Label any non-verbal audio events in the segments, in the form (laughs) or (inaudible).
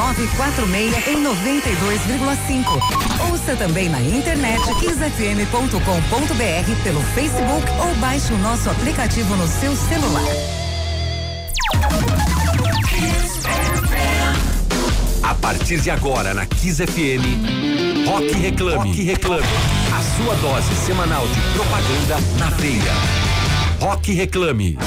9946 em 92,5. Ouça também na internet kissfm.com.br pelo Facebook ou baixe o nosso aplicativo no seu celular. A partir de agora na Kiss FM, Rock Reclame. Rock Reclame. A sua dose semanal de propaganda na veia. Rock Reclame.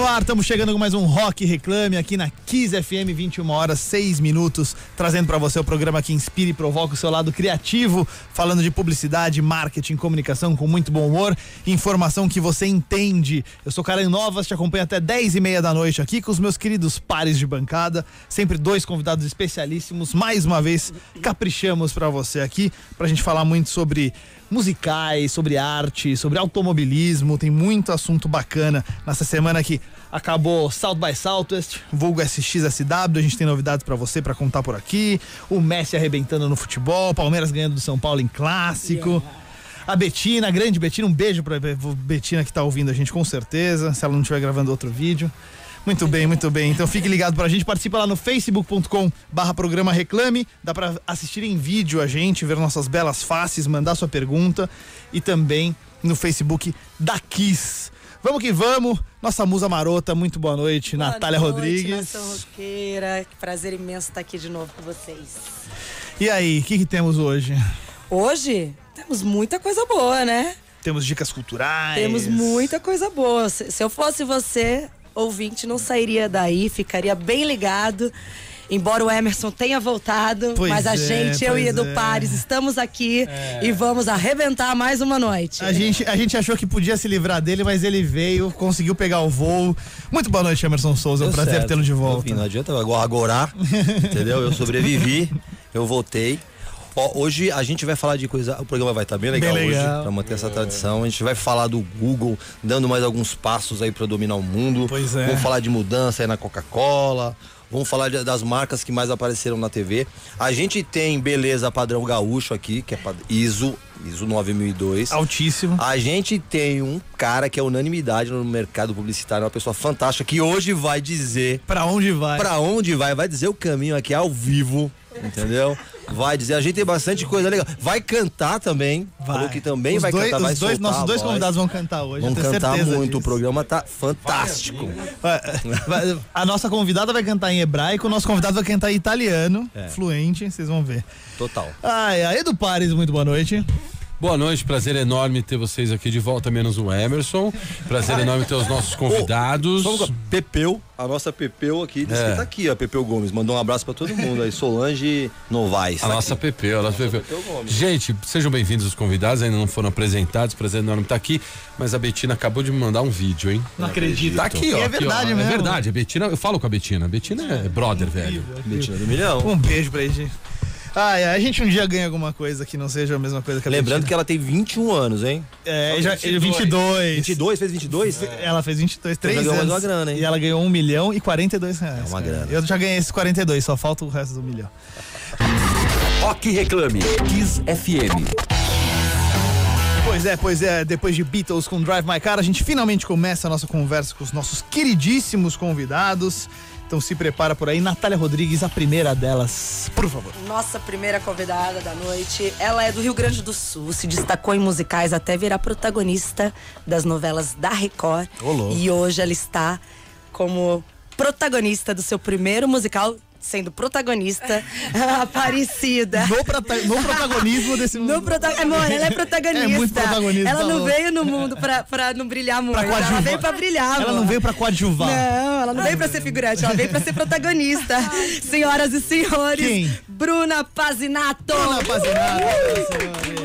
No ar, estamos chegando com mais um Rock Reclame aqui na Kiss FM, 21 horas 6 minutos, trazendo para você o programa que inspira e provoca o seu lado criativo, falando de publicidade, marketing, comunicação com muito bom humor, informação que você entende. Eu sou Karen Novas, te acompanho até 10 e meia da noite aqui com os meus queridos pares de bancada, sempre dois convidados especialíssimos. Mais uma vez, caprichamos para você aqui, pra gente falar muito sobre musicais, sobre arte, sobre automobilismo. Tem muito assunto bacana nessa semana que acabou South by Southwest, vulgo SXSW. A gente tem novidades para você para contar por aqui. O Messi arrebentando no futebol, Palmeiras ganhando do São Paulo em clássico. A Betina, a grande Betina, um beijo pra Betina que tá ouvindo a gente com certeza, se ela não estiver gravando outro vídeo. Muito bem, muito bem. Então fique ligado pra gente, participa lá no facebook.com barra programa Reclame, dá pra assistir em vídeo a gente, ver nossas belas faces, mandar sua pergunta e também no Facebook da Kiss. Vamos que vamos, nossa musa marota, muito boa noite, Boa Natália noite, Rodrigues. Nação roqueira. Que prazer imenso estar aqui de novo com vocês. E aí, o que, que temos hoje? Hoje temos muita coisa boa, né? Temos dicas culturais. Temos muita coisa boa. Se, se eu fosse você, ouvinte, não sairia daí, ficaria bem ligado. Embora o Emerson tenha voltado, Pois mas a é, gente, eu e Edu é. Pares, estamos aqui e vamos arrebentar mais uma noite. A gente, a gente achou que podia se livrar dele, mas ele veio, conseguiu pegar o voo. Muito boa noite, Emerson Souza. É um Deu prazer tê-lo de Enfim, volta. não adianta agora entendeu? Eu sobrevivi, (laughs) eu voltei. Ó, hoje a gente vai falar de coisa. O programa vai estar bem legal, Bem legal. hoje, pra manter essa tradição. A gente vai falar do Google, dando mais alguns passos aí pra dominar o mundo. Pois é. Vamos falar de mudança aí na Coca-Cola. Vamos falar de- das marcas que mais apareceram na TV. A gente tem beleza padrão gaúcho aqui, que é ISO, ISO 9002. Altíssimo. A gente tem um cara que é unanimidade no mercado publicitário, uma pessoa fantástica que hoje vai dizer Pra onde vai? Pra onde vai? Vai dizer o caminho aqui ao vivo, entendeu? Vai dizer, a gente tem bastante coisa legal. Vai cantar também. Vai. Falou que também Os vai dois, cantar, vai dois, nossos dois convidados vão cantar hoje. Vão cantar muito, disso. o programa tá fantástico. Vai- A nossa convidada vai cantar em hebraico, o nosso convidado vai cantar em italiano, É. fluente, vocês vão ver. Total. Ai, ai, Edu Pares, muito boa noite. Boa noite, prazer enorme ter vocês aqui de volta, menos o Emerson. Prazer enorme ter os nossos convidados. Um- Pepeu, a nossa Pepeu aqui, disse É. que tá aqui, ó, Pepeu Gomes. Mandou um abraço pra todo mundo aí, Solange Novaes. A tá nossa aqui. PP, a nossa PP. Pepeu Gomes. Gente, sejam bem-vindos os convidados, ainda não foram apresentados, prazer enorme estar aqui, mas a Betina acabou de me mandar um vídeo, hein? Não acredito. Tá aqui, ó. E é aqui, ó. verdade mesmo. É verdade, a Betina, eu falo com a Betina, a Betina é brother, velho. Betina do Milhão. Um beijo pra gente. Ai, ai, a gente um dia ganha alguma coisa que não seja a mesma coisa que a Lembrando Betina. que ela tem 21 anos, hein? É, já, 22. 22, fez 22? Ela fez 23, 3 ganhou mais anos. uma grana, hein? E ela ganhou 1 milhão e 42 reais. É uma cara. grana. Eu já ganhei esses 42, só falta o resto do milhão. Rock Reclame. Kiss FM. Pois é, pois é, depois de Beatles com Drive My Car, a gente finalmente começa a nossa conversa com os nossos queridíssimos convidados. Então se prepara por aí, Natália Rodrigues, a primeira delas, por favor. Nossa primeira convidada da noite, ela é do Rio Grande do Sul, se destacou em musicais até virar protagonista das novelas da Record. Ô, louco. e hoje ela está como protagonista do seu primeiro musical, sendo protagonista, (laughs) Aparecida. No, prota- no protagonismo desse No prota... Amor, ela é protagonista. É muito protagonista, Ela tá não louco. veio no mundo pra, pra não brilhar muito. ela veio pra brilhar, Ela amor. não veio pra coadjuvar. Não, ela não veio pra ser figurante, ela veio pra ser protagonista. (laughs) Senhoras e senhores, Quem? Bruna Pazinato. Dona Pazinato,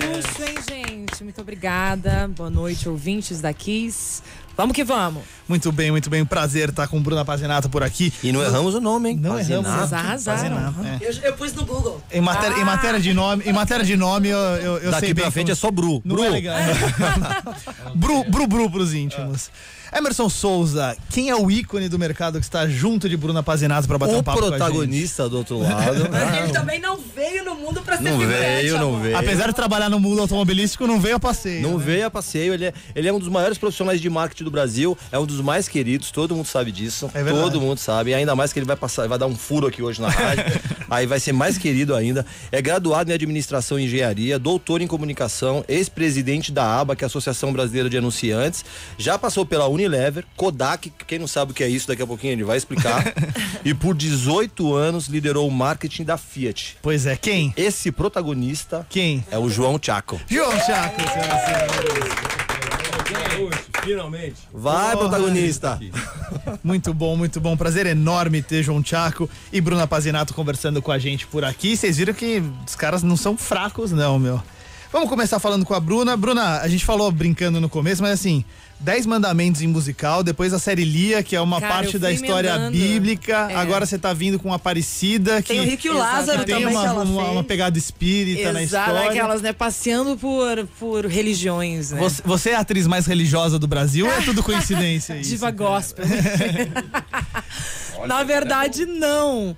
Luxo, hein, gente? Muito obrigada. Boa noite, ouvintes da Kiss. Vamos que vamos. Muito bem, muito bem. Prazer estar com Bruna Pazinato por aqui. E não erramos o nome, hein? Não Pazinato. erramos. Arrasaram. Pazinato, é. Eu, eu pus no Google. Em matéria, em matéria de nome, em matéria de nome, eu, eu, eu sei Daqui bem pra frente como- é só Bru. Não Bru. é legal. (laughs) bru, bru, bru pros íntimos. Emerson Souza, quem é o ícone do mercado que está junto de Bruna Pazinato pra bater O um papo com a protagonista do outro lado. (laughs) Ele também não veio no mundo pra ser Não veio, não amor. veio. gente? Apesar de trabalhar no mundo automobilístico, não veio a passeio. Não né? veio a passeio, ele é, ele é um dos maiores profissionais de marketing do Brasil, é um dos mais queridos, todo mundo sabe disso. É verdade. todo mundo sabe, e ainda mais que ele vai passar, vai dar um furo aqui hoje na rádio. (laughs) aí vai ser mais querido ainda. É graduado em administração e engenharia, doutor em comunicação, ex-presidente da ABA, que é a Associação Brasileira de Anunciantes. Já passou pela Unilever, Kodak, quem não sabe o que é isso, daqui a pouquinho ele vai explicar. (laughs) e por 18 anos liderou o marketing da Fiat. Pois é, quem? Esse protagonista Quem? é o João Chaco. João Chaco, senhoras e senhores. Finalmente. Vai, protagonista. Muito bom, muito bom. Prazer enorme ter João Chaco e Bruna Pazinato conversando com a gente por aqui. Vocês viram que os caras não são fracos, não, meu. Vamos começar falando com a Bruna. Bruna, a gente falou brincando no começo, mas assim, Dez Mandamentos em musical, depois a série Lia, que é uma Cara, parte da história emendando. bíblica. É. Agora você tá vindo com Aparecida, que Tem o Rick e o Lázaro tem também uma, uma, uma pegada espírita na Exato, história. aquelas, né? Passeando por, por religiões, né? Você, você é a atriz mais religiosa do Brasil ou é tudo (laughs) coincidência isso? Diva gospel. (laughs) Na verdade, não.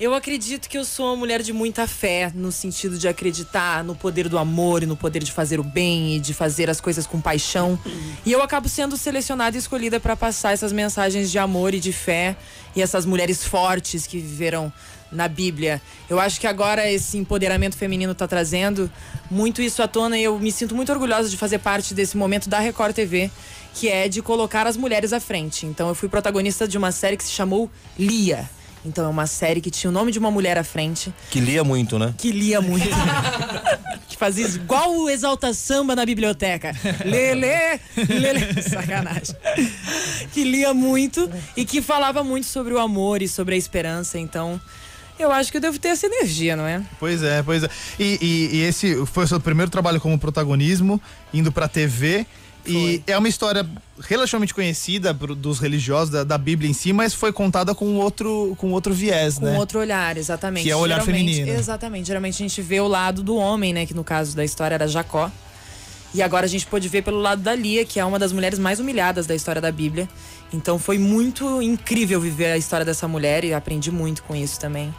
Eu acredito que eu sou uma mulher de muita fé, no sentido de acreditar no poder do amor e no poder de fazer o bem e de fazer as coisas com paixão. E eu acabo sendo selecionada e escolhida para passar essas mensagens de amor e de fé e essas mulheres fortes que viveram na Bíblia. Eu acho que agora esse empoderamento feminino está trazendo muito isso à tona e eu me sinto muito orgulhosa de fazer parte desse momento da Record TV, que é de colocar as mulheres à frente. Então eu fui protagonista de uma série que se chamou Lia. Então é uma série que tinha o nome de uma mulher à frente, Que lia muito, né? que lia muito. (laughs) que fazia igual o Exalta Samba na biblioteca. Lele, lele. (laughs) Sacanagem. Que lia muito e que falava muito sobre o amor e sobre a esperança. Então, eu acho que eu devo ter essa energia, não é? Pois é, pois é. E, e- e esse foi o seu primeiro trabalho como protagonismo, indo pra TV. E é uma história relativamente conhecida dos religiosos da, da Bíblia em si, mas foi contada com outro, com outro viés, Com né? outro olhar, exatamente. Que é o olhar Geralmente- feminino. Exatamente. Geralmente a gente vê o lado do homem, né? Que no caso da história era Jacó. E agora a gente pôde ver pelo lado da Lia, que é uma das mulheres mais humilhadas da história da Bíblia. Então foi muito incrível viver a história dessa mulher e aprendi muito com isso também.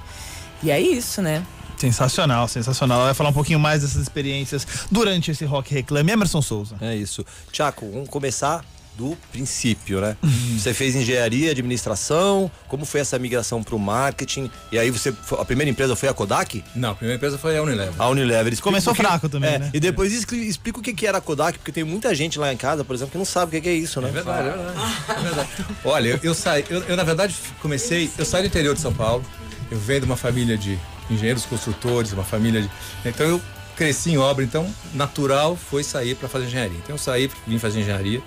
E é isso, né? Sensacional, sensacional. Ela vai falar um pouquinho mais dessas experiências durante esse Rock Reclame. Emerson Souza. É isso. Tiago, vamos começar do princípio, né? Você fez engenharia, administração, como foi essa migração para o marketing? E aí você, a primeira empresa foi a Kodak? Não, a primeira empresa foi a Unilever. A Unilever. Explica Começou que- fraco também, é, né? E depois expli- explica o que que era a Kodak, porque tem muita gente lá em casa, por exemplo, que não sabe o que que é isso, né? É verdade, é verdade. (laughs) É verdade. Olha, eu, eu saí, eu, eu, na verdade comecei, eu saí do interior de São Paulo, eu venho de uma família de engenheiros construtores, uma família de. Então eu cresci em obra, então natural foi sair para fazer engenharia. Então eu saí, vim fazer engenharia,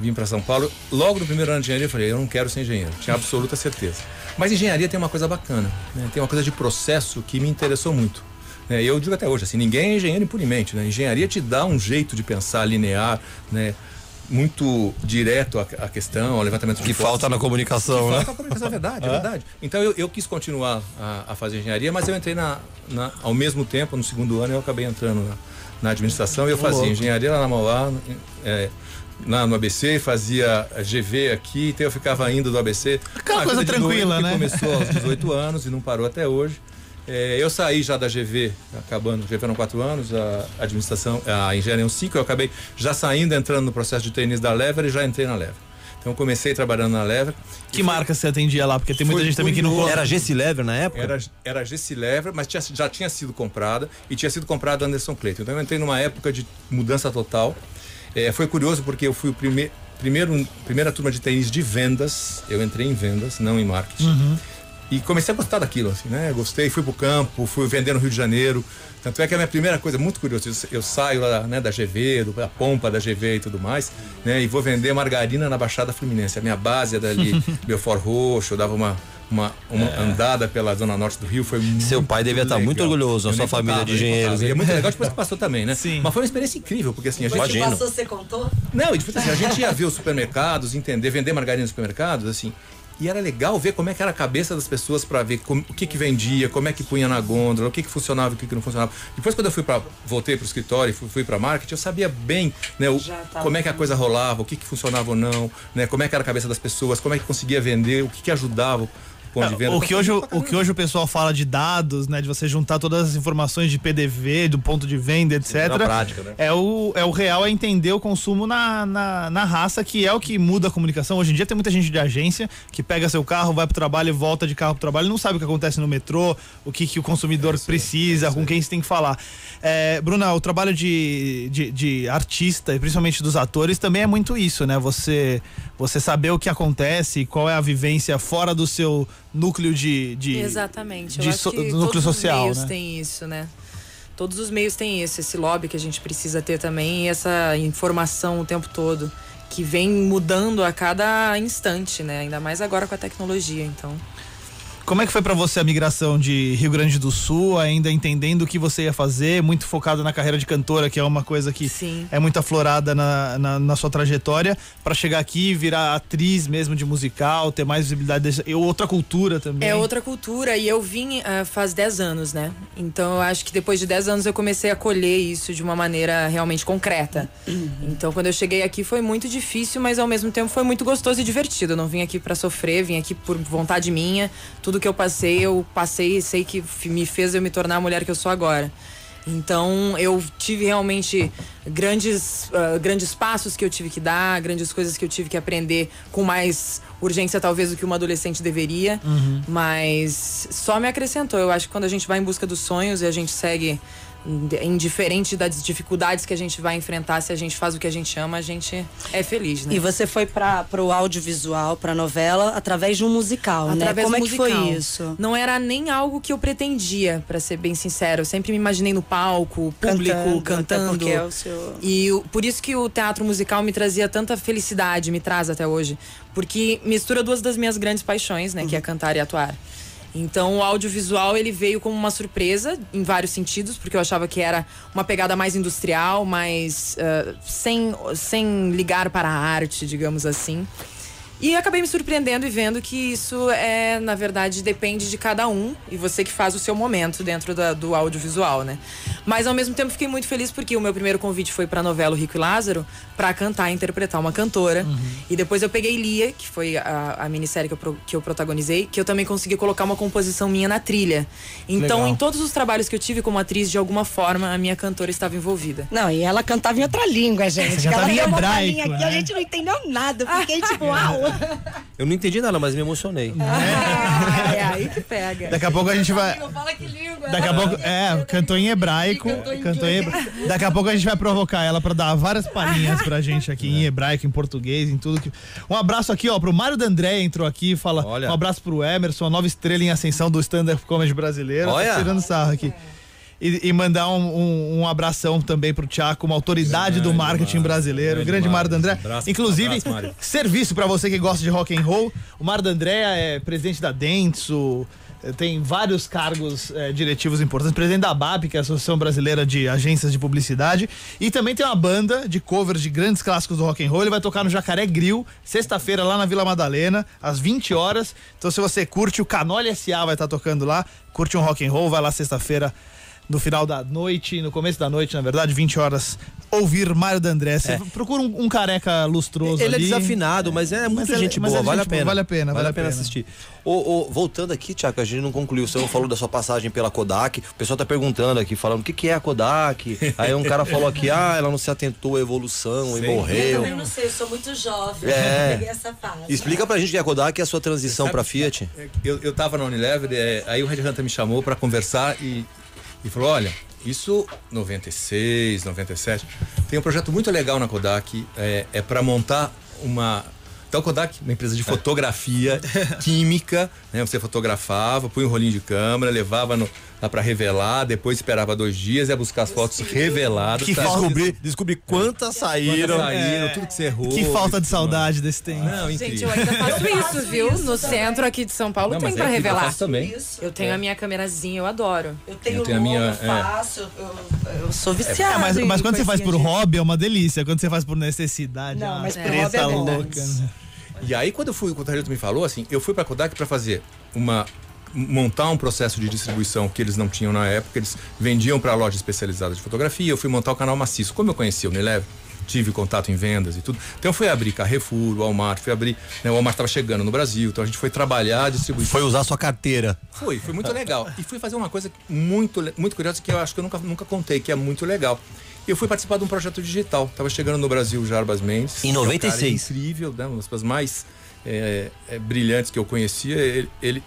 vim para São Paulo. Logo no primeiro ano de engenharia eu falei, eu não quero ser engenheiro, tinha absoluta certeza. Mas engenharia tem uma coisa bacana, né? tem uma coisa de processo que me interessou muito. né? Eu digo até hoje, assim, ninguém é engenheiro impunemente, né? Engenharia te dá um jeito de pensar linear, né? Muito direto à, questão, ao levantamento de Que falta na comunicação, Que né? falta a comunicação, é verdade, é verdade. Então eu, eu quis continuar a, a fazer engenharia, mas eu entrei na, na- ao mesmo tempo, no segundo ano, eu acabei entrando na, na administração e eu fazia engenharia lá na Mauá, é, na, no ABC, fazia GV aqui, então eu ficava indo do ABC. Aquela coisa tranquila, né? Começou aos 18 (laughs) anos e não parou até hoje. É, eu saí já da GV, acabando, GV eram quatro anos, a administração, a engenharia eram cinco, eu acabei já saindo, entrando no processo de treinismo da Lever e já entrei na Lever. Então eu comecei trabalhando na Lever. Que marca você atendia lá? Porque tem muita gente também que não... Era Gessi Lever na época? Era, era GC Lever, mas tinha- já tinha sido comprada e tinha sido comprada Anderson Clayton. Então eu entrei numa época de mudança total. É, foi curioso porque eu fui o prime, primeiro, primeira turma de tênis de vendas. Eu entrei em vendas, não em marketing. E comecei a gostar daquilo, assim, né? Gostei, fui pro campo, fui vender no Rio de Janeiro. Tanto é que a minha primeira coisa, muito curioso, eu, eu saio lá, né, da GV, do, da pompa da GV e tudo mais, né? E vou vender margarina na Baixada Fluminense. A minha base é dali, (laughs) Belfort Roxo, eu dava uma, uma, uma andada pela zona norte do Rio, foi muito Seu pai devia estar legal. muito orgulhoso da sua família contava, de engenheiros. E é muito legal depois que passou também, né? Sim. Mas foi uma experiência incrível, porque assim, a gente... Depois que Imagino. passou, você contou? Não, e tipo assim, a gente ia ver os supermercados, entender, vender margarina nos supermercados, assim. E era legal ver como é que era a cabeça das pessoas para ver como- o que que vendia, como é que punha na gôndola, o que que funcionava e o que que não funcionava. Depois quando eu fui para voltei para o escritório e fui, fui para marketing, eu sabia bem, né, o, como é que a coisa rolava, o que que funcionava ou não, né, como é que era a cabeça das pessoas, como é que conseguia vender, o que que ajudava ponto de venda. É, O que, hoje, o que hoje o pessoal fala de dados, né? De você juntar todas as informações de PDV, do ponto de venda, etc. na prática, né? É o, é o real é entender o consumo na, na, na raça, que é o que muda a comunicação. Hoje em dia tem muita gente de agência que pega seu carro, vai pro trabalho e volta de carro pro trabalho, não sabe o que acontece no metrô, o que, que o consumidor precisa, com quem você tem que falar. É, Bruna, o trabalho de, de, de artista, e principalmente dos atores, também é muito isso, né? Você, você saber o que acontece, qual é a vivência fora do seu núcleo de. de Exatamente. de so- que do núcleo todos social, os meios né? têm isso, né? Todos os meios têm isso, esse lobby que a gente precisa ter também e essa informação o tempo todo que vem mudando a cada instante, né? Ainda mais agora com a tecnologia, então. Como é que foi pra você a migração de Rio Grande do Sul, ainda entendendo o que você ia fazer, muito focada na carreira de cantora, que é uma coisa que Sim. é muito aflorada na, na, na sua trajetória, pra chegar aqui, virar atriz mesmo de musical, ter mais visibilidade, desse- e outra cultura também. É outra cultura e eu vim ah, faz 10 anos, né? Então eu acho que depois de 10 anos eu comecei a colher isso de uma maneira realmente concreta. Então quando eu cheguei aqui foi muito difícil, mas ao mesmo tempo foi muito gostoso e divertido. Eu não vim aqui pra sofrer, vim aqui por vontade minha. Tudo que eu passei, eu passei e sei que me fez eu me tornar a mulher que eu sou agora. Então eu tive realmente grandes, ah, grandes passos que eu tive que dar, grandes coisas que eu tive que aprender com mais urgência talvez do que uma adolescente deveria, mas só me acrescentou. Eu acho que quando a gente vai em busca dos sonhos e a gente segue indiferente das dificuldades que a gente vai enfrentar, se a gente faz o que a gente ama, a gente é feliz, né? E você foi para o audiovisual, pra novela, através de um musical, né? Através Como do é que foi musical. isso? Não era nem algo que eu pretendia, pra ser bem sincero. Eu sempre me imaginei no palco, público, cantando. porque é o seu... E o- por isso que o teatro musical me trazia tanta felicidade, me traz até hoje. Porque mistura duas das minhas grandes paixões, né? Que é cantar e atuar. Então o audiovisual ele veio como uma surpresa em vários sentidos, porque eu achava que era uma pegada mais industrial, mais ah, sem, sem ligar para a arte, digamos assim. E acabei me surpreendendo e vendo que isso é, na verdade, depende de cada um e você que faz o seu momento dentro da- do audiovisual, né? Mas ao mesmo tempo fiquei muito feliz porque o meu primeiro convite foi pra novela O Rico e Lázaro pra cantar e interpretar uma cantora. E depois eu peguei Lia, que foi a, a minissérie que eu, pro- que eu protagonizei, que eu também consegui colocar uma composição minha na trilha. Então, Legal. em todos os trabalhos que eu tive como atriz, de alguma forma, a minha cantora estava envolvida. Não, e ela cantava em outra língua, gente. Você ela cantava em deu uma hebraico, palhinha aqui, né? a gente não entendeu nada. Eu Fiquei (laughs) tipo, uau. Eu não entendi nada, mas me emocionei. (laughs) Ah, é aí que pega. Daqui a pouco a gente vai. Fala que língua. Daqui a pouco. É, cantou em hebraico. Cantou em hebraico. Daqui a pouco a gente vai provocar ela pra dar várias palhinhas pra gente aqui em hebraico, em português, em tudo que. Um abraço aqui, ó, pro Mário D'André entrou aqui, fala. Olha. Um abraço pro Emerson, a nova estrela em ascensão do stand-up comedy brasileiro. Olha. Tá tirando sarro aqui. E, e mandar um, um- um abração também pro Tiago, uma autoridade do marketing Mário, brasileiro, grande grande Mário. D'André. Abraço, Inclusive, abraço, Mário. serviço pra você que gosta de rock and roll. O Mário D'André é presidente da Dentsu, eh, tem vários cargos eh, diretivos importantes, presidente da BAP, que é a Associação Brasileira de Agências de Publicidade, e também tem uma banda de covers de grandes clássicos do rock and roll. Ele vai tocar no Jacaré Grill, sexta-feira lá na Vila Madalena, às 20 horas. Então se você curte, o Canole SA vai estar tocando lá, curte um rock and roll, vai lá sexta-feira no final da noite, no começo da noite, na verdade, 20 horas, ouvir Mário D'André. Você procura um, um careca lustroso Ele é ali. desafinado, mas é muito Mas é- gente mas boa, é vale, gente a pena. boa, vale a pena, Vale a pena assistir. Ô, ô, voltando aqui, Tiago, a gente não concluiu. Você não falou da sua passagem pela Kodak. O pessoal tá perguntando aqui, falando o que, que é a Kodak. Aí um cara falou aqui, ah, ela não se atentou à evolução e Sim. morreu. não sei, eu sou muito jovem. É. Peguei essa fase. Explica pra gente o que é a Kodak e a sua transição pra Fiat. Eu, eu tava na Unilever, é, aí o Red Hunter me chamou para conversar e, e falou: olha, isso 96, 97, tem um projeto muito legal na Kodak, é, é para montar uma. Então, Kodak, uma empresa de fotografia (laughs) química, né? Você fotografava, punha um rolinho de câmera, levava no, lá para revelar, depois esperava dois dias, ia buscar as fotos reveladas. Que tá? Descobri, descobri quantas saíram. Quantas saíram, tudo que você errou. Que falta de saudade desse tempo. Não, Gente, eu ainda faço (laughs) isso, viu? No centro aqui de São Paulo Não, tem mas pra é que eu revelar. faço também. Eu tenho a minha câmerazinha, eu adoro. Eu tenho, Eu tenho a minha, eu é. faço, eu, eu sou viciada. É, mas, mas quando você faz por de- hobby é uma delícia. Quando você faz por necessidade, Não, é uma mas por hobby é louca. né? E aí, quando eu fui, o Tarito me falou, assim, eu fui pra Kodak para fazer uma montar um processo de distribuição que eles não tinham na época, eles vendiam para loja especializada de fotografia, eu fui montar o canal maciço. Como eu conhecia o Unilever, tive contato em vendas e tudo. Então eu fui abrir Carrefour, Walmart, fui abrir, né, o Walmart estava chegando no Brasil, então a gente foi trabalhar a distribuição. Foi usar sua carteira. Foi, foi muito legal. E fui fazer uma coisa muito, muito curiosa que eu acho que eu nunca, nunca contei, que é muito legal. Eu fui participar de um projeto digital. Tava chegando no Brasil o Jarbas Mendes. Em que é um 96. incrível, né? Uma das mais é, é, brilhantes que eu conhecia. Ele, ele,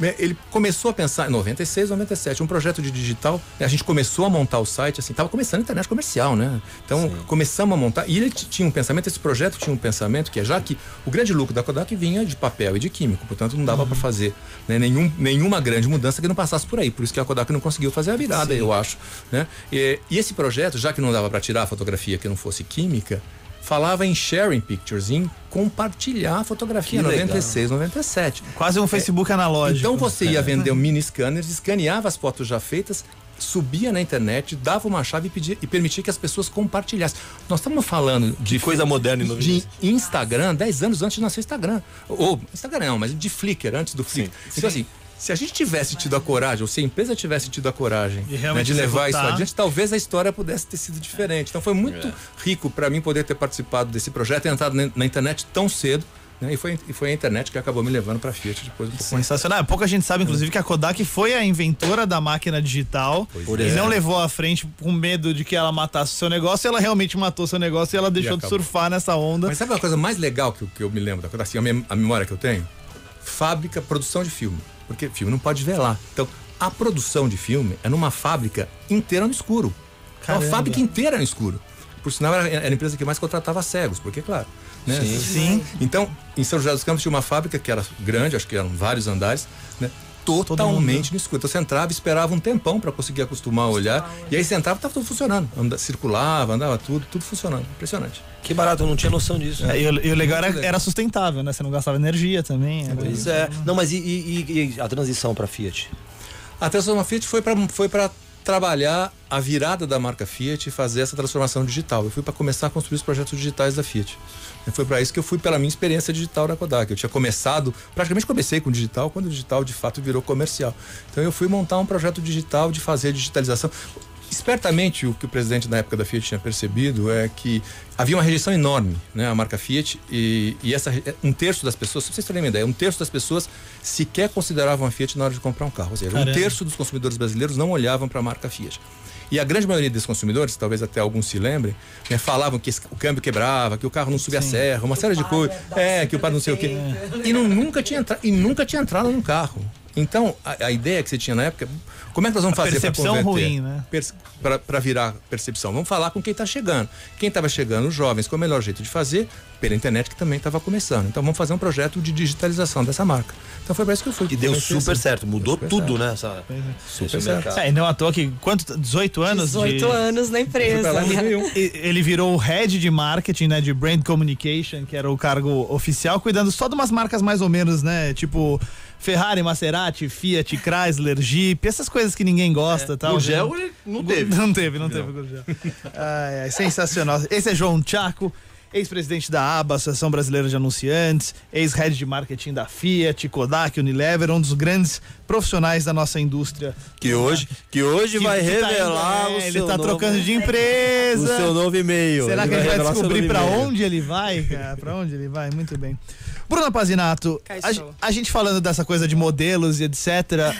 ele começou a pensar, em 96, 97, um projeto de digital. né, A gente começou a montar o site, assim, tava começando a internet comercial, né? Então começamos a montar. E ele tinha um pensamento, esse projeto tinha um pensamento que é já que o grande lucro da Kodak vinha de papel e de químico, portanto não dava para fazer né, nenhum, nenhuma grande mudança que não passasse por aí. Por isso que a Kodak não conseguiu fazer a virada, eu acho. Né? E, e esse projeto, já que não dava para tirar a fotografia que não fosse química, falava em sharing pictures, em compartilhar a fotografia, Que legal. 96, 97. Quase um Facebook analógico. Então você ia vender um mini scanner, escaneava as fotos já feitas, subia na internet, dava uma chave e, pedia, e permitia que as pessoas compartilhassem. Nós estamos falando de coisa moderna e de. Instagram 10 anos antes de nascer o Instagram. Ou Instagram não, mas de Flickr, antes do Flickr. Então assim, se a gente tivesse tido a coragem, ou se a empresa tivesse tido a coragem De né, realmente de levar isso adiante, talvez a história pudesse ter sido diferente. Então foi muito rico para mim poder ter participado desse projeto e entrado na, internet tão cedo. né, E foi, e foi a internet que acabou me levando para Fiat depois um pouco mais Sensacional. Pouca gente sabe, inclusive, que a Kodak foi a inventora da máquina digital e é. não levou à frente com medo de que ela matasse o seu negócio. Ela realmente matou seu negócio e ela deixou de acabou. surfar nessa onda. Mas sabe uma coisa mais legal que, eu- que eu me lembro da Kodak, assim, a, mem- a memória que eu tenho? Fábrica, produção de filme. Porque filme não pode ver lá. Então, a produção de filme é numa fábrica inteira no escuro. É Caramba. Uma fábrica inteira no escuro. Por sinal, era, era a empresa que mais contratava cegos, porque, claro. Né? Sim. Então, em São José dos Campos tinha uma fábrica que era grande, acho que eram vários andares, né? Totalmente no escuro. Então você entrava e esperava um tempão para conseguir acostumar a olhar. E aí você entrava e estava tudo funcionando. Anda, circulava, andava tudo, tudo funcionando. Impressionante. Que barato, eu não tinha noção disso. É, E, o, e o legal era, era sustentável, né? Você não gastava energia também. era- Pois é. Não, mas e, e- e a transição pra Fiat? A transformação Fiat foi para foi para trabalhar a virada da marca Fiat e fazer essa transformação digital. Eu fui para começar a construir os projetos digitais da Fiat. Foi para isso que eu fui pela minha experiência digital na Kodak. Eu tinha começado, praticamente comecei com digital quando o digital de fato virou comercial. Então eu fui montar um projeto digital de fazer digitalização. Espertamente, o que o presidente na época da Fiat tinha percebido é que havia uma rejeição enorme, né, a marca Fiat, e, e essa, re- um terço das pessoas, se vocês terem uma ideia, um terço das pessoas sequer consideravam a Fiat na hora de comprar um carro. Ou seja, um Caramba. terço dos consumidores brasileiros não olhavam para a marca Fiat. E a grande maioria desses consumidores, talvez até alguns se lembrem, né, falavam que o câmbio quebrava, que o carro não subia a serra, uma série de coisas. É, que o padre não sei o quê. E, não, nunca tinha entra, e nunca tinha entrado num carro. Então, a, a ideia que você tinha na época, como é que nós vamos A fazer para percepção converter? ruim, né? Para virar percepção. Vamos falar com quem está chegando. Quem estava chegando, os jovens, com o melhor jeito de fazer, pela internet que também estava começando. Então vamos fazer um projeto de digitalização dessa marca. Então foi para isso que eu fui. Que deu super assim. certo, mudou Super tudo, certo. né? Essa, Super certo. É, e não à toa que quanto? 18 anos? 18 de... anos na lá empresa. 2001. E- Ele virou o head de marketing, né? De brand communication, que era o cargo oficial, cuidando só de umas marcas mais ou menos, né? Tipo Ferrari, Maserati, Fiat, Chrysler, Jeep, essas coisas que ninguém gosta, tal. O gel né? ele (laughs) não teve. Não teve, não, teve Gurgel. Ai, ai, sensacional. Esse é João Chaco, ex-presidente da ABA, Associação Brasileira de Anunciantes, ex-head de marketing da Fiat, Kodak, Unilever, um dos grandes profissionais da nossa indústria. Que hoje, que hoje Que- vai que tá revelar indo, o é, seu Ele tá nome, trocando de (laughs) o empresa. seu novo e-mail. Será que a gente vai descobrir e-mail. onde ele vai, cara? Pra onde ele vai? Muito bem. Bruna Pazinato, a, a gente falando dessa coisa de modelos e etc.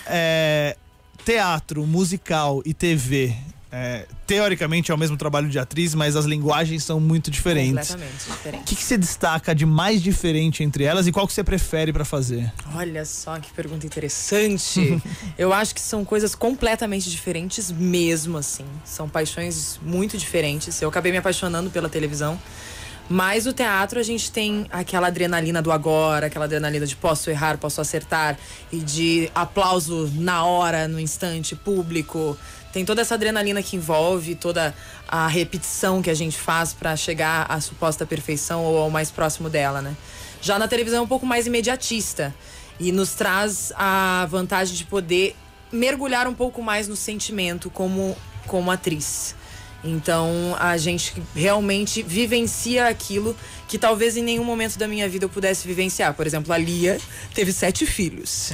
é, teatro, musical e TV. É, teoricamente é o mesmo trabalho de atriz, mas as linguagens são muito diferentes. Completamente O diferente. que, que você destaca de mais diferente entre elas e qual que você prefere pra fazer? Olha só que pergunta interessante. (laughs) Eu acho que são coisas completamente diferentes mesmo, assim. São paixões muito diferentes. Eu acabei me apaixonando pela televisão. Mas o teatro a gente tem aquela adrenalina do agora, aquela adrenalina de posso errar, posso acertar, e de aplauso na hora, no instante, público. Tem toda essa adrenalina que envolve, toda a repetição que a gente faz para chegar à suposta perfeição ou ao mais próximo dela, né? Já na televisão é um pouco mais imediatista e nos traz a vantagem de poder mergulhar um pouco mais no sentimento como, como atriz. Então a gente realmente vivencia aquilo que talvez em nenhum momento da minha vida eu pudesse vivenciar. Por exemplo, a Lia teve sete filhos.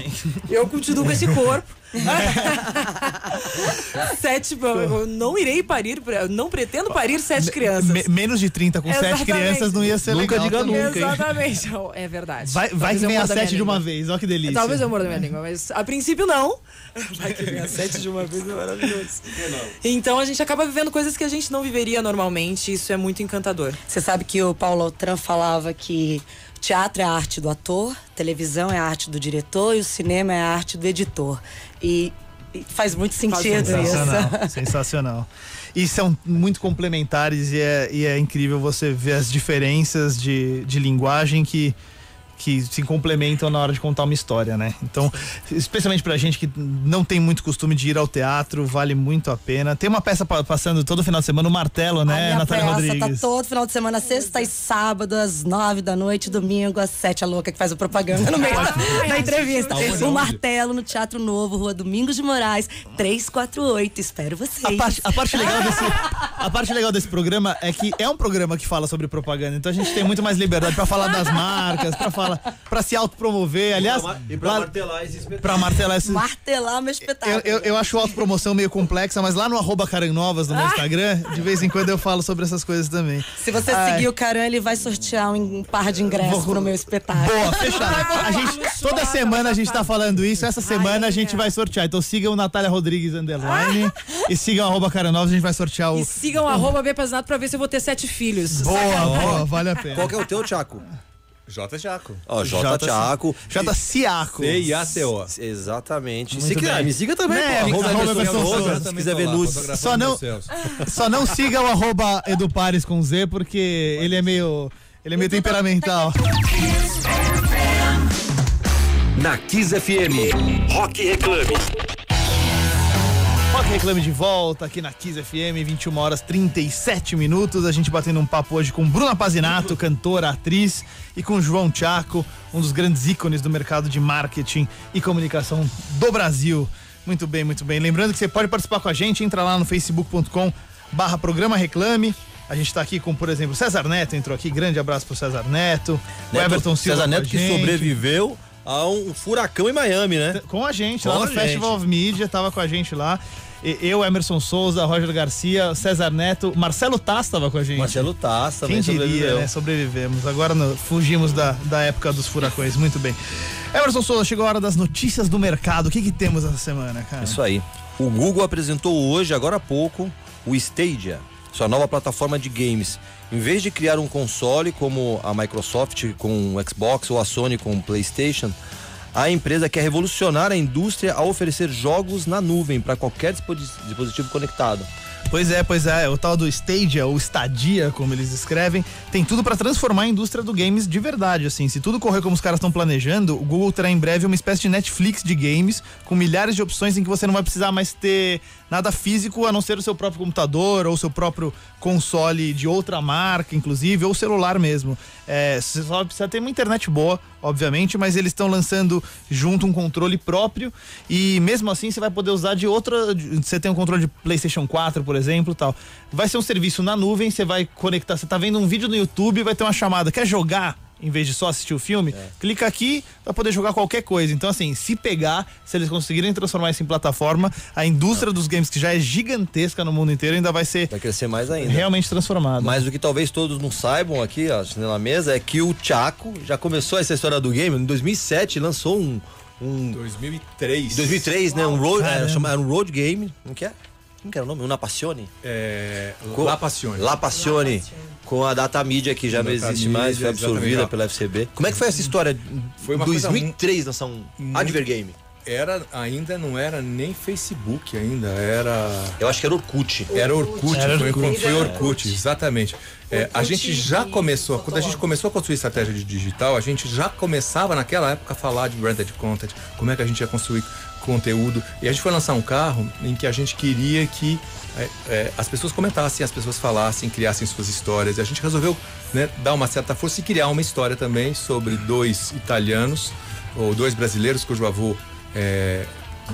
Eu continuo com esse corpo, (laughs) (laughs) sete, eu não irei parir, não pretendo parir sete crianças. Me- menos de 30 com sete Exatamente. crianças não ia ser Nunca legal. diga também. nunca, hein? Exatamente, é verdade. Vai, vai que vem a sete de uma língua. vez, ó que delícia. Talvez eu morda minha língua, mas a princípio não. (laughs) Vai que vem a sete de uma vez, é maravilhoso. Então a gente acaba vivendo coisas que a gente não viveria normalmente, e isso é muito encantador. Você sabe que o Paulo Altran falava que teatro é a arte do ator, televisão é a arte do diretor e o cinema é a arte do editor. E, e faz muito sentido isso. Sensacional, (laughs) sensacional. E são muito complementares e é, e é incrível você ver as diferenças de, de linguagem que, que se complementam na hora de contar uma história, né? Então, especialmente pra gente que não tem muito costume de ir ao teatro, vale muito a pena. Tem uma peça pa- passando todo final de semana, o Martelo, A né, minha Natália peça Rodrigues? tá todo final de semana, sexta e sábado, às nove da noite, domingo, às sete, a louca que faz o propaganda no meio da, da entrevista. O Martelo no Teatro Novo, Rua Domingos de Moraes, 348. Espero vocês. A parte, a, parte legal desse, a parte legal desse programa é que é um programa que fala sobre propaganda, então a gente tem muito mais liberdade pra falar das marcas, pra falar, para se autopromover. Aliás, E pra lá- martelar esse espetáculo. pra martelar esse. Martelar meu espetáculo. Eu, eu, eu acho a autopromoção meio complexa, mas lá no arroba no meu Instagram, de vez em quando eu falo sobre essas coisas também. Se você Ai. seguir o Caran, ele vai sortear um par de ingressos Vou- pro meu espetáculo. Boa, fechado. A gente, toda semana a gente tá falando isso, essa semana a gente vai sortear. Então sigam o Natália Rodrigues Underline e sigam o arroba Carannovas, a gente vai sortear o. E sigam arroba Bepasinato pra ver se eu vou ter sete filhos. Boa, boa, vale a pena. Qual que é o teu, Tiago? J. Jaco. Ó, J. Tiago. J. Ciaco. C-I-A-C-O. Exatamente. Se quiser, me siga também, Né, pô. arroba. Se quiser ver nudes. Só não- (laughs) Só não siga o arroba Edu Pares com Z, porque ele é meio. Ele é meio temperamental. Na Kiss FM, Rock Reclame. Rock Reclame de volta aqui na Kiss FM, 21 horas 37 minutos. A gente batendo um papo hoje com Bruna Pazinato, cantora, atriz, e com João Chaco, um dos grandes ícones do mercado de marketing e comunicação do Brasil. Muito bem, muito bem. Lembrando que você pode participar com a gente, entra lá no facebook.com barra programa Reclame. A gente tá aqui com, por exemplo, César Neto entrou aqui, grande abraço pro César Neto. o Neto- Everton Silva César Neto que sobreviveu a um furacão em Miami, né? Com a gente, Com lá no gente. Festival of Media, tava com a gente lá. Eu, Emerson Souza, Roger Garcia, César Neto, Marcelo Tass tava com a gente. Marcelo Tass também Quem diria, sobreviveu. né? Sobrevivemos. Agora no- fugimos da, da época dos furacões. Muito bem. Emerson Souza, chegou a hora das notícias do mercado. O que, que temos essa semana, cara? Isso aí. O Google apresentou hoje, agora há pouco, o Stadia, sua nova plataforma de games. Em vez de criar um console como a Microsoft com o Xbox ou a Sony com o PlayStation, a empresa quer revolucionar a indústria ao oferecer jogos na nuvem para qualquer dispo- dispositivo conectado. Pois é, pois é. O tal do Stadia, ou Stadia, como eles escrevem, tem tudo pra transformar a indústria do games de verdade. Assim, se tudo correr como os caras estão planejando, o Google terá em breve uma espécie de Netflix de games, com milhares de opções em que você não vai precisar mais ter nada físico a não ser o seu próprio computador ou o seu próprio console de outra marca, inclusive, ou celular mesmo. É, você só precisa ter uma internet boa, obviamente, mas eles estão lançando junto um controle próprio e mesmo assim você vai poder usar de outra. Você tem um controle de PlayStation 4, por exemplo, tal. Vai ser um serviço na nuvem, você vai conectar. Você tá vendo um vídeo no YouTube, vai ter uma chamada. Quer jogar? Em vez de só assistir o filme, clica aqui para poder jogar qualquer coisa. Então, assim, se pegar, se eles conseguirem transformar isso em plataforma, a indústria dos games, que já é gigantesca no mundo inteiro, ainda vai ser Vai crescer mais ainda. realmente transformada. Mas o que talvez todos não saibam aqui, ó, na mesa, é que o Chaco já começou essa história do game. Em 2007 lançou um. um 2003. 2003, né? Um road, é, era um road game. Não que é? Como que era o nome? Una Passione? É, Com- La Passione. La Passione. Com a Data Media que já não existe mais, foi absorvida pela FCB. Como é que foi essa história? Foi uma coisa 2003 lançar um Advergame. Era, ainda não era nem Facebook ainda, era... Eu acho que era Orkut. Era Orkut, Era foi, Orkut. foi Orkut, exatamente. É, a gente já começou, quando a gente começou a construir estratégia de digital, a gente já começava naquela época a falar de branded content, como é que a gente ia construir conteúdo. E a gente foi lançar um carro em que a gente queria que é, é, as pessoas comentassem, as pessoas falassem, criassem suas histórias. E a gente resolveu né, dar uma certa força e criar uma história também sobre dois italianos, ou dois brasileiros cujo avô é,